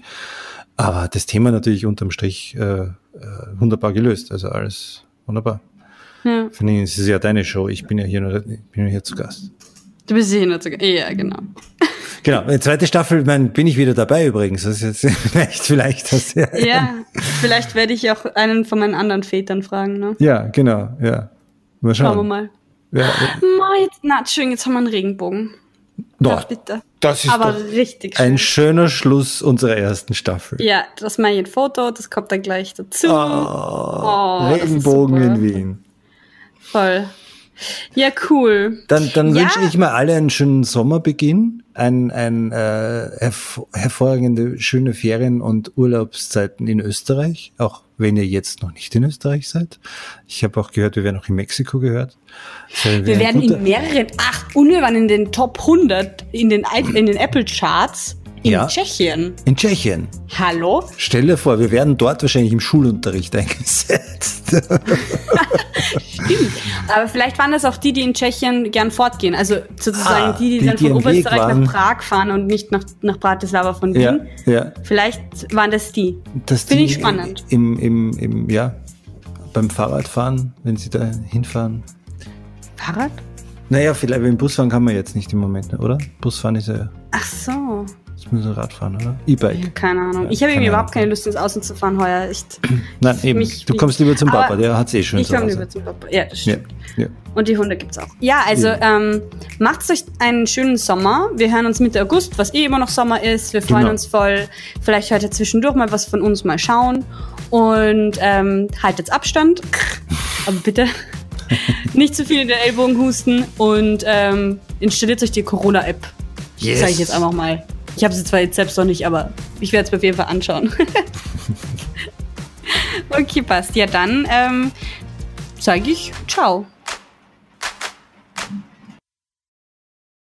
Aber das Thema natürlich unterm Strich äh, äh, wunderbar gelöst. Also alles wunderbar. Ja. Vor allem ist es ja deine Show. Ich bin ja hier nur, bin ja hier zu Gast. Du bist hier nur zu Gast. Ja, genau. Genau, die zweite Staffel mein, bin ich wieder dabei übrigens. Das ist jetzt vielleicht, vielleicht das ja. Ja, vielleicht werde ich auch einen von meinen anderen Vätern fragen. Ne? Ja, genau, ja. Mal schauen. Schauen wir mal. Ja, ja. jetzt, na, Entschuldigung, jetzt haben wir einen Regenbogen. Doch, bitte. Das ist Aber richtig schön. ein schöner Schluss unserer ersten Staffel. Ja, das mache ich ein Foto, das kommt dann gleich dazu. Oh, oh Regenbogen in Wien. Voll. Ja, cool. Dann, dann ja. wünsche ich mal alle einen schönen Sommerbeginn, ein, ein äh, herv hervorragende, schöne Ferien und Urlaubszeiten in Österreich, auch wenn ihr jetzt noch nicht in Österreich seid. Ich habe auch gehört, wir werden auch in Mexiko gehört. Wir werden in mehreren, ach, und wir waren in den Top 100 in den, in den Apple Charts in ja, Tschechien. In Tschechien. Hallo? Stell dir vor, wir werden dort wahrscheinlich im Schulunterricht eingesetzt. Stimmt. Aber vielleicht waren das auch die, die in Tschechien gern fortgehen. Also sozusagen ah, die, die, die, dann von Oberösterreich nach Prag fahren und nicht nach, nach Bratislava von Wien. Ja, ja. Vielleicht waren das die. Das Finde ich spannend. Im, im, im, ja, beim Fahrradfahren, wenn sie da hinfahren. Fahrrad? Naja, vielleicht beim Busfahren kann man jetzt nicht im Moment, oder? Busfahren ist ja. Ach so. Müssen wir Radfahren, oder? E-Bike. Keine Ahnung. Ich habe irgendwie überhaupt keine Lust, ins Außen zu fahren heuer. Echt. Nein, eben. Mich, du kommst lieber zum Papa, der hat es eh schon Ich komme lieber zum Papa. Ja, das stimmt. Ja, ja. Und die Hunde gibt's auch. Ja, also ja. ähm, macht euch einen schönen Sommer. Wir hören uns Mitte August, was eh immer noch Sommer ist. Wir freuen genau. uns voll. Vielleicht hört ihr zwischendurch mal was von uns mal schauen. Und ähm, haltet Abstand. Aber bitte nicht zu viel in den Ellbogen husten und ähm, installiert euch die Corona-App. Yes. Sag ich jetzt einfach mal. Ich habe sie zwar jetzt selbst noch nicht, aber ich werde es mir auf jeden Fall anschauen. okay, passt. Ja, dann ähm, sage ich ciao.